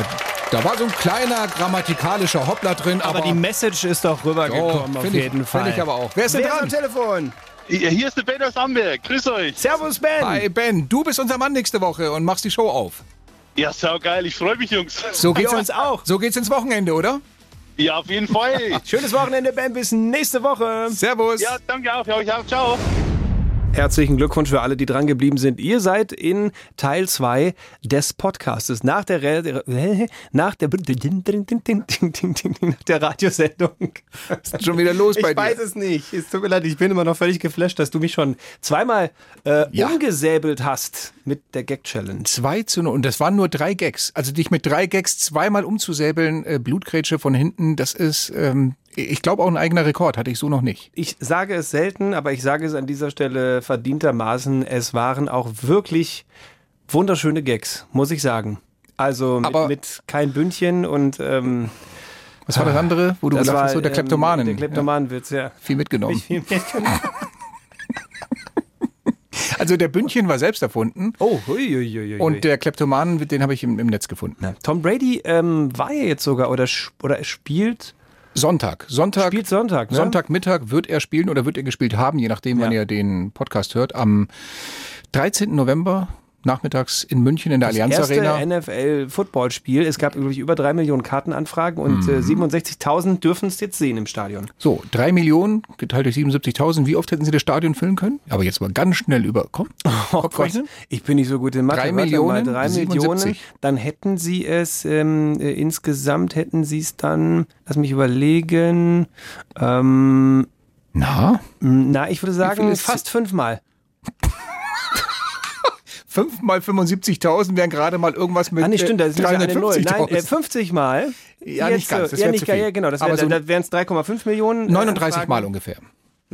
da war so ein kleiner grammatikalischer Hoppler drin, aber, Aber die Message ist doch rübergekommen, auf ich- jeden find Fall. ich aber auch. Wer ist denn dran? am Telefon? Hier ist der Ben aus Amberg. Grüß euch. Servus, Ben. Hi Ben, du bist unser Mann nächste Woche und machst die Show auf. Ja, sau geil. Ich freue mich, Jungs. So geht's, uns auch. so geht's ins Wochenende, oder? Ja, auf jeden Fall. Schönes Wochenende, Ben, bis nächste Woche. Servus. Ja, danke auch. Ja, euch auch. Ciao. Herzlichen Glückwunsch für alle, die dran geblieben sind. Ihr seid in Teil 2 des Podcastes. Nach der, Re nach der, nach der Radiosendung. Was ist schon wieder los ich bei dir? weiß es nicht. Es tut mir leid, ich bin immer noch völlig geflasht, dass du mich schon zweimal äh, Ja. umgesäbelt hast mit der Gag-Challenge. 2 zu 0. Und das waren nur drei Gags. Also dich mit drei Gags zweimal umzusäbeln, äh, Blutgrätsche von hinten, das ist, ähm, ich glaube, auch ein eigener Rekord. Hatte ich so noch nicht. Ich sage es selten, aber ich sage es an dieser Stelle verdientermaßen. Es waren auch wirklich wunderschöne Gags, muss ich sagen. Also mit, Aber- mit kein Bündchen und ähm, Was war das andere, wo du das war, hast? So der ähm, Kleptomanen. Der Kleptomanenwitz, ja. Ja, viel mitgenommen. Viel mitgenommen. Also der Bündchen war selbst erfunden. Oh, hui, hui, hui, hui. Und der Kleptomanen, den habe ich im, im Netz gefunden. Tom Brady ähm, war ja jetzt sogar oder, oder er spielt Sonntag. Sonntag. Spielt Sonntag, ne? Sonntagmittag wird er spielen oder wird er gespielt haben, je nachdem, wann Ja. ihr den Podcast hört. Am 13. November nachmittags in München in der das Allianz erste Arena. NFL-Footballspiel. Es gab ich über drei Millionen Kartenanfragen und Mhm. äh, 67.000 dürfen es jetzt sehen im Stadion. So, drei Millionen geteilt durch 77.000. Wie oft hätten Sie das Stadion füllen können? Aber jetzt mal ganz schnell über. Komm, Oh Gott, ich bin nicht so gut in Mathe. Drei Warte mal, Millionen, drei 77. Millionen. Dann hätten sie es ähm, äh, insgesamt hätten sie es dann. Lass mich überlegen. Ähm, Na? na, ich würde sagen fast fünfmal. 5 mal 75.000 wären gerade mal irgendwas mit Ah, nee, stimmt, das ist ja eine Null. Nein, 350.000. äh, 50 Mal. Ja, nicht ganz, das ja, nicht ja, genau. Das wär, so wären es 3,5 Millionen. äh, 39 Anfragen. Mal ungefähr.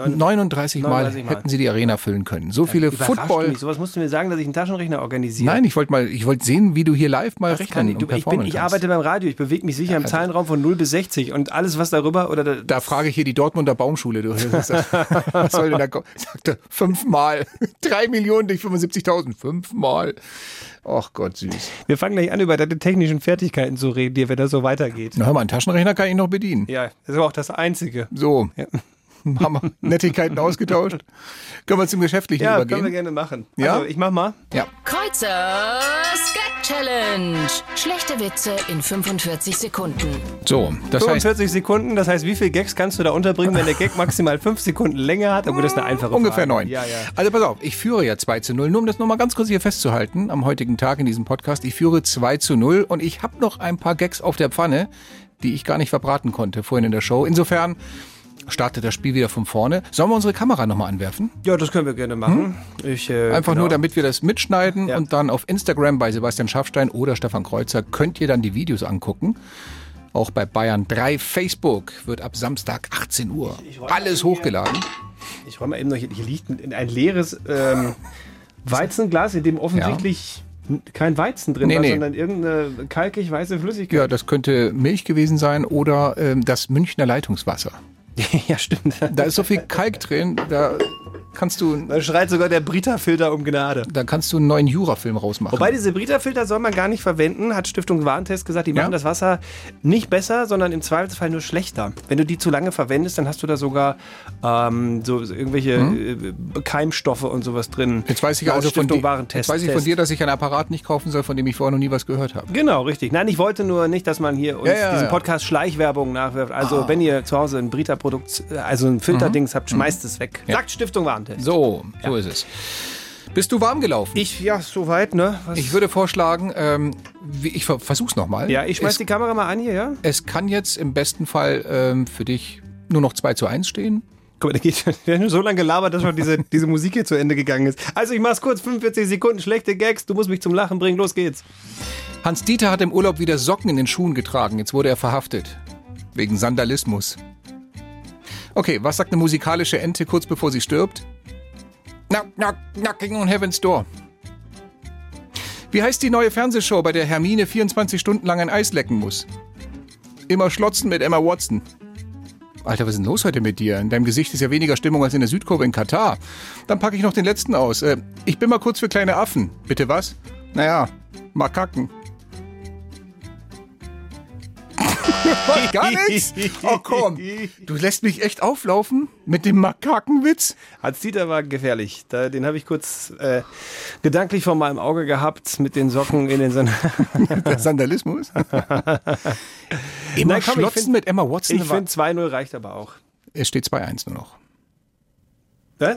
39 39 Mal 39 Mal. hätten Sie die Arena füllen können. So viele Football. Mich. Sowas musst du mir sagen, dass ich einen Taschenrechner organisiere. Nein, ich wollte mal, ich wollte sehen, wie du hier live mal Das rechnen kann ich, und du, ich, bin, performen ich kannst. arbeite beim Radio, ich bewege mich sicher im also- Zahlenraum von 0 bis 60 und alles, was darüber oder da, Da frage ich hier die Dortmunder Baumschule. Du, was soll denn da kommen? Sagt er, fünfmal. Drei Millionen durch 75.000. Fünfmal. Ach Gott, süß. Wir fangen gleich an, über deine technischen Fertigkeiten zu reden, dir, wenn das so weitergeht. Na, hör mal, einen Taschenrechner kann ich noch bedienen. Ja, das ist aber auch das Einzige. So. Ja. Haben wir Nettigkeiten ausgetauscht. Können wir zum Geschäftlichen Ja, übergehen? können wir gerne machen. Ja? Also, ich mach mal. Ja. Kreuzers Gag Challenge. Schlechte Witze in 45 Sekunden. So, das heißt 45 Sekunden, das heißt, wie viele Gags kannst du da unterbringen, wenn der Gag maximal 5 Sekunden Länge hat? Aber das ist eine einfache ungefähr Frage. neun. Ja, ja. Also pass auf, ich führe ja 2 zu 0. Nur um das nochmal ganz kurz hier festzuhalten, am heutigen Tag in diesem Podcast, ich führe 2 zu 0 und ich habe noch ein paar Gags auf der Pfanne, die ich gar nicht verbraten konnte vorhin in der Show. Insofern startet das Spiel wieder von vorne. Sollen wir unsere Kamera nochmal anwerfen? Ja, das können wir gerne machen. Ich, äh, Einfach genau. nur, damit wir das mitschneiden und dann auf Instagram bei Sebastian Schaffstein oder Stefan Kreuzer könnt ihr dann die Videos angucken. Auch bei Bayern 3 Facebook wird ab Samstag 18 Uhr alles hochgeladen. Ich räume mal eben noch, hier, hier liegt ein, ein leeres ähm, Weizenglas, in dem offensichtlich n- kein Weizen drin Nee, war, nee. sondern irgendeine kalkig weiße Flüssigkeit. Ja, das könnte Milch gewesen sein oder ähm, das Münchner Leitungswasser. ja, stimmt. Da ist so viel Kalk drin, da kannst du. Da schreit sogar der Brita-Filter um Gnade. Da kannst du einen neuen Jura-Film rausmachen. Wobei diese Brita-Filter soll man gar nicht verwenden, hat Stiftung Warentest gesagt. Die machen das Wasser nicht besser, sondern im Zweifelsfall nur schlechter. Wenn du die zu lange verwendest, dann hast du da sogar ähm, so, irgendwelche äh, Keimstoffe und sowas drin. Jetzt weiß ich Laut also von, Stiftung Warentest. jetzt weiß ich von dir, dass ich einen Apparat nicht kaufen soll, von dem ich vorher noch nie was gehört habe. Genau, richtig. Nein, ich wollte nur nicht, dass man hier uns Ja, ja, diesen ja. Podcast Schleichwerbung nachwirft. Also, Ah. wenn ihr zu Hause ein Brita-Produkt, äh, also ein Filterdings habt, schmeißt es weg. Ja. Sagt Stiftung Warentest. So, so ist es. Bist du warm gelaufen? Ich, ja, soweit, ne? Was? Ich würde vorschlagen, ähm, ich ver versuch's nochmal. ja, ich schmeiß es, die Kamera mal an hier, ja? es kann jetzt im besten Fall ähm, für dich nur noch 2 zu 1 stehen. Guck mal, der geht schon, der hat nur so lange gelabert, dass schon diese, diese Musik hier zu Ende gegangen ist. Also ich mach's kurz, 45 Sekunden, schlechte Gags, du musst mich zum Lachen bringen, los geht's. Hans Dieter hat im Urlaub wieder Socken in den Schuhen getragen. Jetzt wurde er verhaftet. Wegen Sandalismus. Okay, was sagt eine musikalische Ente kurz bevor sie stirbt? Knock, knock, knocking on heaven's door. Wie heißt die neue Fernsehshow, bei der Hermine 24 Stunden lang ein Eis lecken muss? Immer schlotzen mit Emma Watson. Alter, was ist denn los heute mit dir? In deinem Gesicht ist ja weniger Stimmung als in der Südkurve in Katar. Dann packe ich noch den letzten aus. Äh, ich bin mal kurz für kleine Affen. Bitte was? Naja, Makaken. gar nichts? Oh komm, du lässt mich echt auflaufen mit dem Makakenwitz? Hans Dieter war gefährlich. Da, den habe ich kurz äh, gedanklich vor meinem Auge gehabt mit den Socken in den Sand Der Sandalismus? Immer Nein, komm, find- mit Emma Watson. Ich finde 2-0 reicht aber auch. es steht 2-1 nur noch. Hä?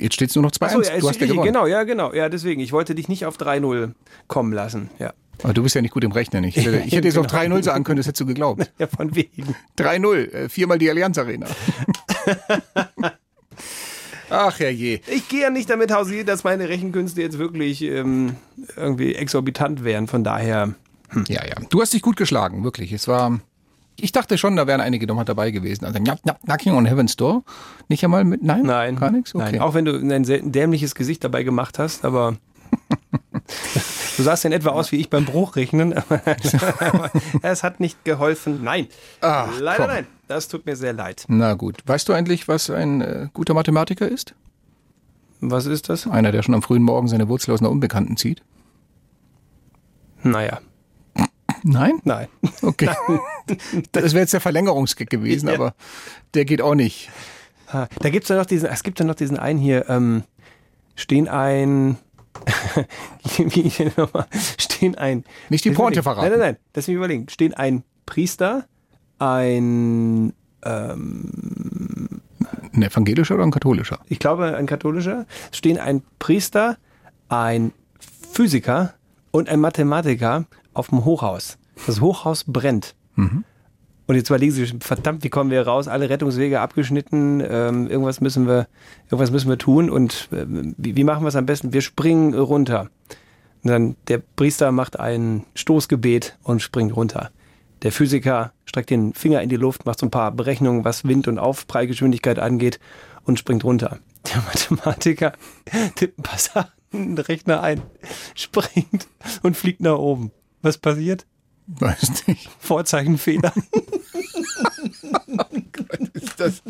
Jetzt steht es nur noch 2-1. Achso, ja, du hast ja gewonnen. genau, ja, genau. Ja, deswegen. Ich wollte dich nicht auf 3-0 kommen lassen. Ja. Aber du bist ja nicht gut im Rechnen. Ich hätte, ich hätte jetzt auch Genau. 3-0 sagen können, das hättest du geglaubt. ja, von wegen. 3-0, äh, viermal die Allianz Arena. Ach herrje. Ich gehe ja nicht damit hausieren, dass meine Rechenkünste jetzt wirklich ähm, irgendwie exorbitant wären. Von daher. Ja, ja. Du hast dich gut geschlagen, wirklich. Es war. Ich dachte schon, da wären einige nochmal dabei gewesen. Also knack, knack, Knocking on Heaven's Door. Nicht einmal mit. Nein? Nein. Gar nichts? Okay. Nein, auch wenn du ein selten dämliches Gesicht dabei gemacht hast, aber. Du sahst in etwa aus wie ich beim Bruchrechnen. es hat nicht geholfen. Nein. Ach, Leider komm. nein. Das tut mir sehr leid. Na gut. Weißt du eigentlich, was ein äh, guter Mathematiker ist? Was ist das? Einer, der schon am frühen Morgen seine Wurzel aus einer Unbekannten zieht? Naja. Nein? Nein. Okay. Das wäre jetzt der Verlängerungsgag gewesen, Ja. aber der geht auch nicht. Ah, Da gibt's ja noch diesen, es gibt ja noch diesen einen hier, ähm, stehen ein, wie ich denn nochmal, stehen ein. Nicht die Pointe verraten. Nein, nein, nein, lass mich überlegen. Stehen ein Priester, ein, ähm, Ein evangelischer oder ein katholischer? ich glaube ein katholischer, stehen ein Priester, ein Physiker und ein Mathematiker auf dem Hochhaus. Das Hochhaus brennt. Mhm. Und jetzt überlegen Sie, verdammt, wie kommen wir raus? Alle Rettungswege abgeschnitten, ähm, irgendwas müssen wir, irgendwas müssen wir tun und ähm, wie, wie machen wir es am besten? Wir springen runter. Und dann der Priester macht ein Stoßgebet und springt runter. Der Physiker streckt den Finger in die Luft, macht so ein paar Berechnungen, was Wind- und Aufprallgeschwindigkeit angeht und springt runter. Der Mathematiker tippt ein paar Sachen in den Rechner ein, springt und fliegt nach oben. Was passiert? Weiß nicht. Vorzeichenfehler. Das,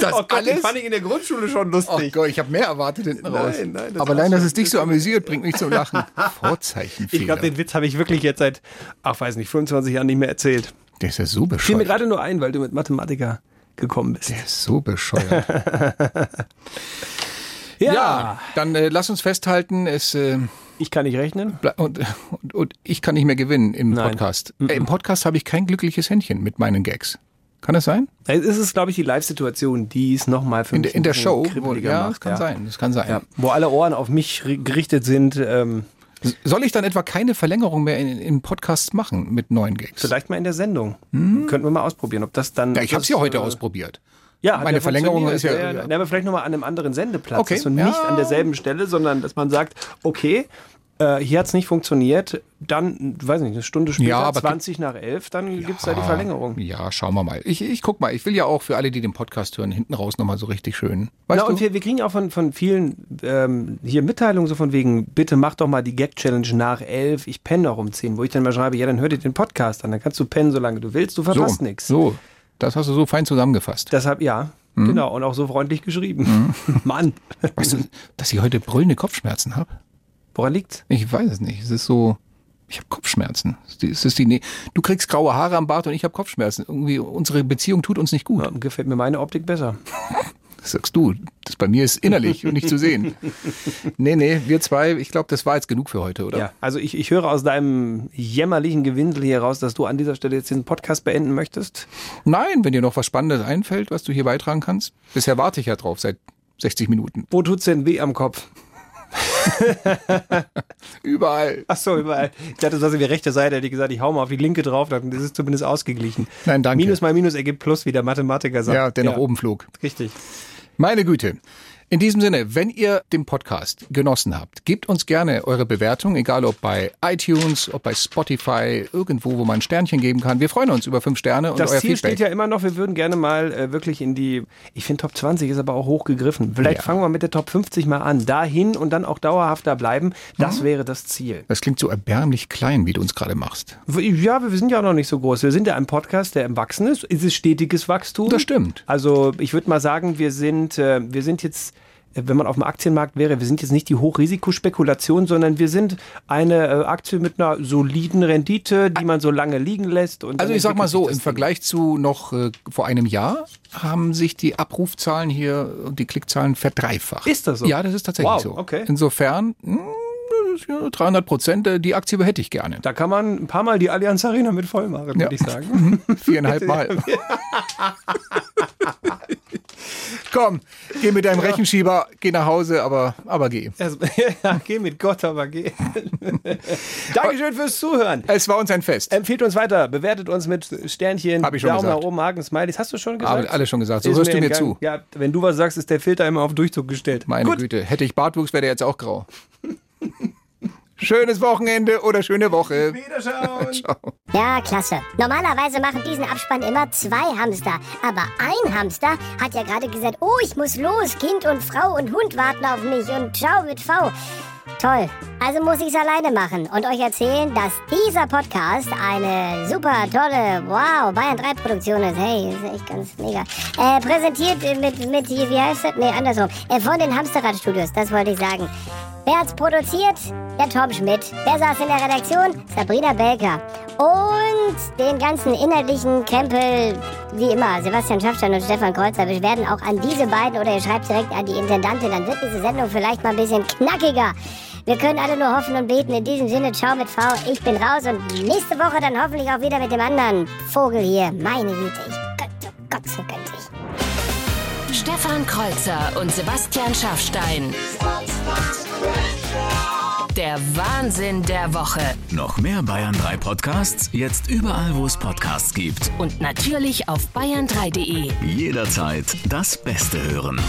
das oh Gott, den alles? fand ich in der Grundschule schon Oh lustig. Gott, ich habe mehr erwartet hinten Nein, raus. nein, das Aber war allein, dass es dich so amüsiert, bringt mich zum Lachen. Vorzeichenfehler. Ich glaube, den Witz habe ich wirklich jetzt seit, ach weiß nicht, 25 Jahren nicht mehr erzählt. Der ist ja so Fiel mir bescheuert. gerade nur ein, weil du mit Mathematiker gekommen bist. Der ist so bescheuert. Ja. Ja, dann äh, lass uns festhalten, es äh, Ich kann nicht rechnen. und, und, und ich kann nicht mehr gewinnen im Nein. Podcast. Äh, Im Podcast habe ich kein glückliches Händchen mit meinen Gags. Kann das sein? Es ist, glaube ich, die Live-Situation, die es nochmal für In, mich der- in der Show? Wo, ja, macht, das kann sein. Das kann sein. Ja. Wo alle Ohren auf mich ri- gerichtet sind. Ähm, Soll ich dann etwa keine Verlängerung mehr in, in Podcasts machen mit neuen Gags? vielleicht mal in der Sendung. Könnten wir mal ausprobieren, ob das dann. Hm? Ja, ich habe es ja heute äh, ausprobiert. Ja, Meine ja Verlängerung ist ja- ja, ja. aber vielleicht nochmal an einem anderen Sendeplatz. Okay, Dass du ja. nicht an derselben Stelle, sondern dass man sagt, okay, äh, hier hat es nicht funktioniert, dann, weiß nicht, eine Stunde später, Ja, aber 20 nach 11, dann gibt's da die Verlängerung. Ja, schauen wir mal. Ich, ich guck mal. Ich will ja auch für alle, die den Podcast hören, hinten raus nochmal so richtig schön. Weißt Na, und wir, wir kriegen auch von, von vielen ähm, hier Mitteilungen so von wegen, bitte mach doch mal die Gag-Challenge nach 11, ich penne noch um 10, wo ich dann mal schreibe, ja, dann hör dir den Podcast an, dann kannst du pennen, solange du willst, du verpasst so, nichts. So, das hast du so fein zusammengefasst. Deshalb, ja, Mhm. genau, und auch so freundlich geschrieben. Mann. Weißt du, dass ich heute brüllende Kopfschmerzen habe? Woran liegt's? Ich weiß es nicht. Es ist so, ich habe Kopfschmerzen. Es ist die- Nä- du kriegst graue Haare am Bart und ich habe Kopfschmerzen. Irgendwie, unsere Beziehung tut uns nicht gut. Ja, gefällt mir meine Optik besser. Sagst du. Das bei mir ist innerlich und nicht zu sehen. Nee, nee, wir zwei, ich glaube, das war jetzt genug für heute, oder? Ja, also ich, ich höre aus deinem jämmerlichen Gewindel hier raus, dass du an dieser Stelle jetzt den Podcast beenden möchtest. Nein, wenn dir noch was Spannendes einfällt, was du hier beitragen kannst. Bisher warte ich ja drauf, seit 60 Minuten. Wo tut's denn weh am Kopf? überall. Ach so, überall. Ich dachte, das ist die rechte Seite, hätte ich gesagt, ich hau mal auf die linke drauf, dann ist es zumindest ausgeglichen. Nein, danke. Minus mal Minus ergibt Plus, wie der Mathematiker sagt. Ja, der nach oben flog. Richtig. Meine Güte. In diesem Sinne, wenn ihr den Podcast genossen habt, gebt uns gerne eure Bewertung, egal ob bei iTunes, ob bei Spotify, irgendwo, wo man ein Sternchen geben kann. Wir freuen uns über fünf Sterne und Das euer Ziel Feedback. steht ja immer noch, wir würden gerne mal äh, wirklich in die, ich finde Top 20 ist aber auch hochgegriffen. Vielleicht Ja. fangen wir mit der Top 50 mal an. Dahin und dann auch dauerhaft da bleiben. Das Mhm. wäre das Ziel. Das klingt so erbärmlich klein, wie du uns gerade machst. Ja, wir sind ja auch noch nicht so groß. Wir sind ja ein Podcast, der im Wachsen ist. Es ist stetiges Wachstum. Das stimmt. Also ich würde mal sagen, wir sind, äh, wir sind jetzt, wenn man auf dem Aktienmarkt wäre, wir sind jetzt nicht die Hochrisikospekulation, sondern wir sind eine äh, Aktie mit einer soliden Rendite, die man so lange liegen lässt. Also ich sag mal so, im Vergleich zu noch äh, vor einem Jahr haben sich die Abrufzahlen hier und die Klickzahlen verdreifacht. Ist das so? Ja, das ist tatsächlich Wow, so. okay. Insofern, mh, ja 300 Prozent, äh, die Aktie hätte ich gerne. Da kann man ein paar Mal die Allianz Arena mit voll machen, würde ich sagen. Viereinhalb Mal. Komm, geh mit deinem Rechenschieber, geh nach Hause, aber, aber geh. Also, ja, geh mit Gott, aber geh. Dankeschön fürs Zuhören. Es war uns ein Fest. Empfehlt uns weiter, bewertet uns mit Sternchen, Hab ich schon Daumen gesagt. nach oben, Haken, Smileys. Hast du schon gesagt? Habe alle schon gesagt. So Ist hörst du mir entgangen. zu. Ja, wenn du was sagst, ist der Filter immer auf Durchzug gestellt. Meine Gut. Güte, hätte ich Bartwuchs, wäre der jetzt auch grau. Schönes Wochenende oder schöne Woche. Wiederschauen. Ciao. Ja, klasse. Normalerweise machen diesen Abspann immer zwei Hamster. Aber ein Hamster hat ja gerade gesagt, oh, ich muss los. Kind und Frau und Hund warten auf mich und ciao mit V. Toll. Also muss ich es alleine machen und euch erzählen, dass dieser Podcast eine super tolle, wow, Bayern 3 Produktion ist. Hey, ist echt ganz mega. Äh, präsentiert mit, mit, wie heißt das? Nee, andersrum. Äh, von den Hamsterrad-Studios, das wollte ich sagen. Wer hat's produziert? Der Tom Schmidt. Wer saß in der Redaktion? Sabrina Belker. Und den ganzen inhaltlichen Krempel, wie immer, Sebastian Schaffstein und Stefan Kreuzer werden auch an diese beiden oder ihr schreibt direkt an die Intendantin, dann wird diese Sendung vielleicht mal ein bisschen knackiger. Wir können alle nur hoffen und beten. In diesem Sinne, ciao mit V. Ich bin raus und nächste Woche dann hoffentlich auch wieder mit dem anderen Vogel hier. Meine Güte, ich könnte, Gott so könnte ich. Stefan Kreuzer und Sebastian Schaffstein. Der Wahnsinn der Woche. Noch mehr Bayern 3 Podcasts, jetzt überall, wo es Podcasts gibt. Und natürlich auf bayern3.de. Jederzeit das Beste hören.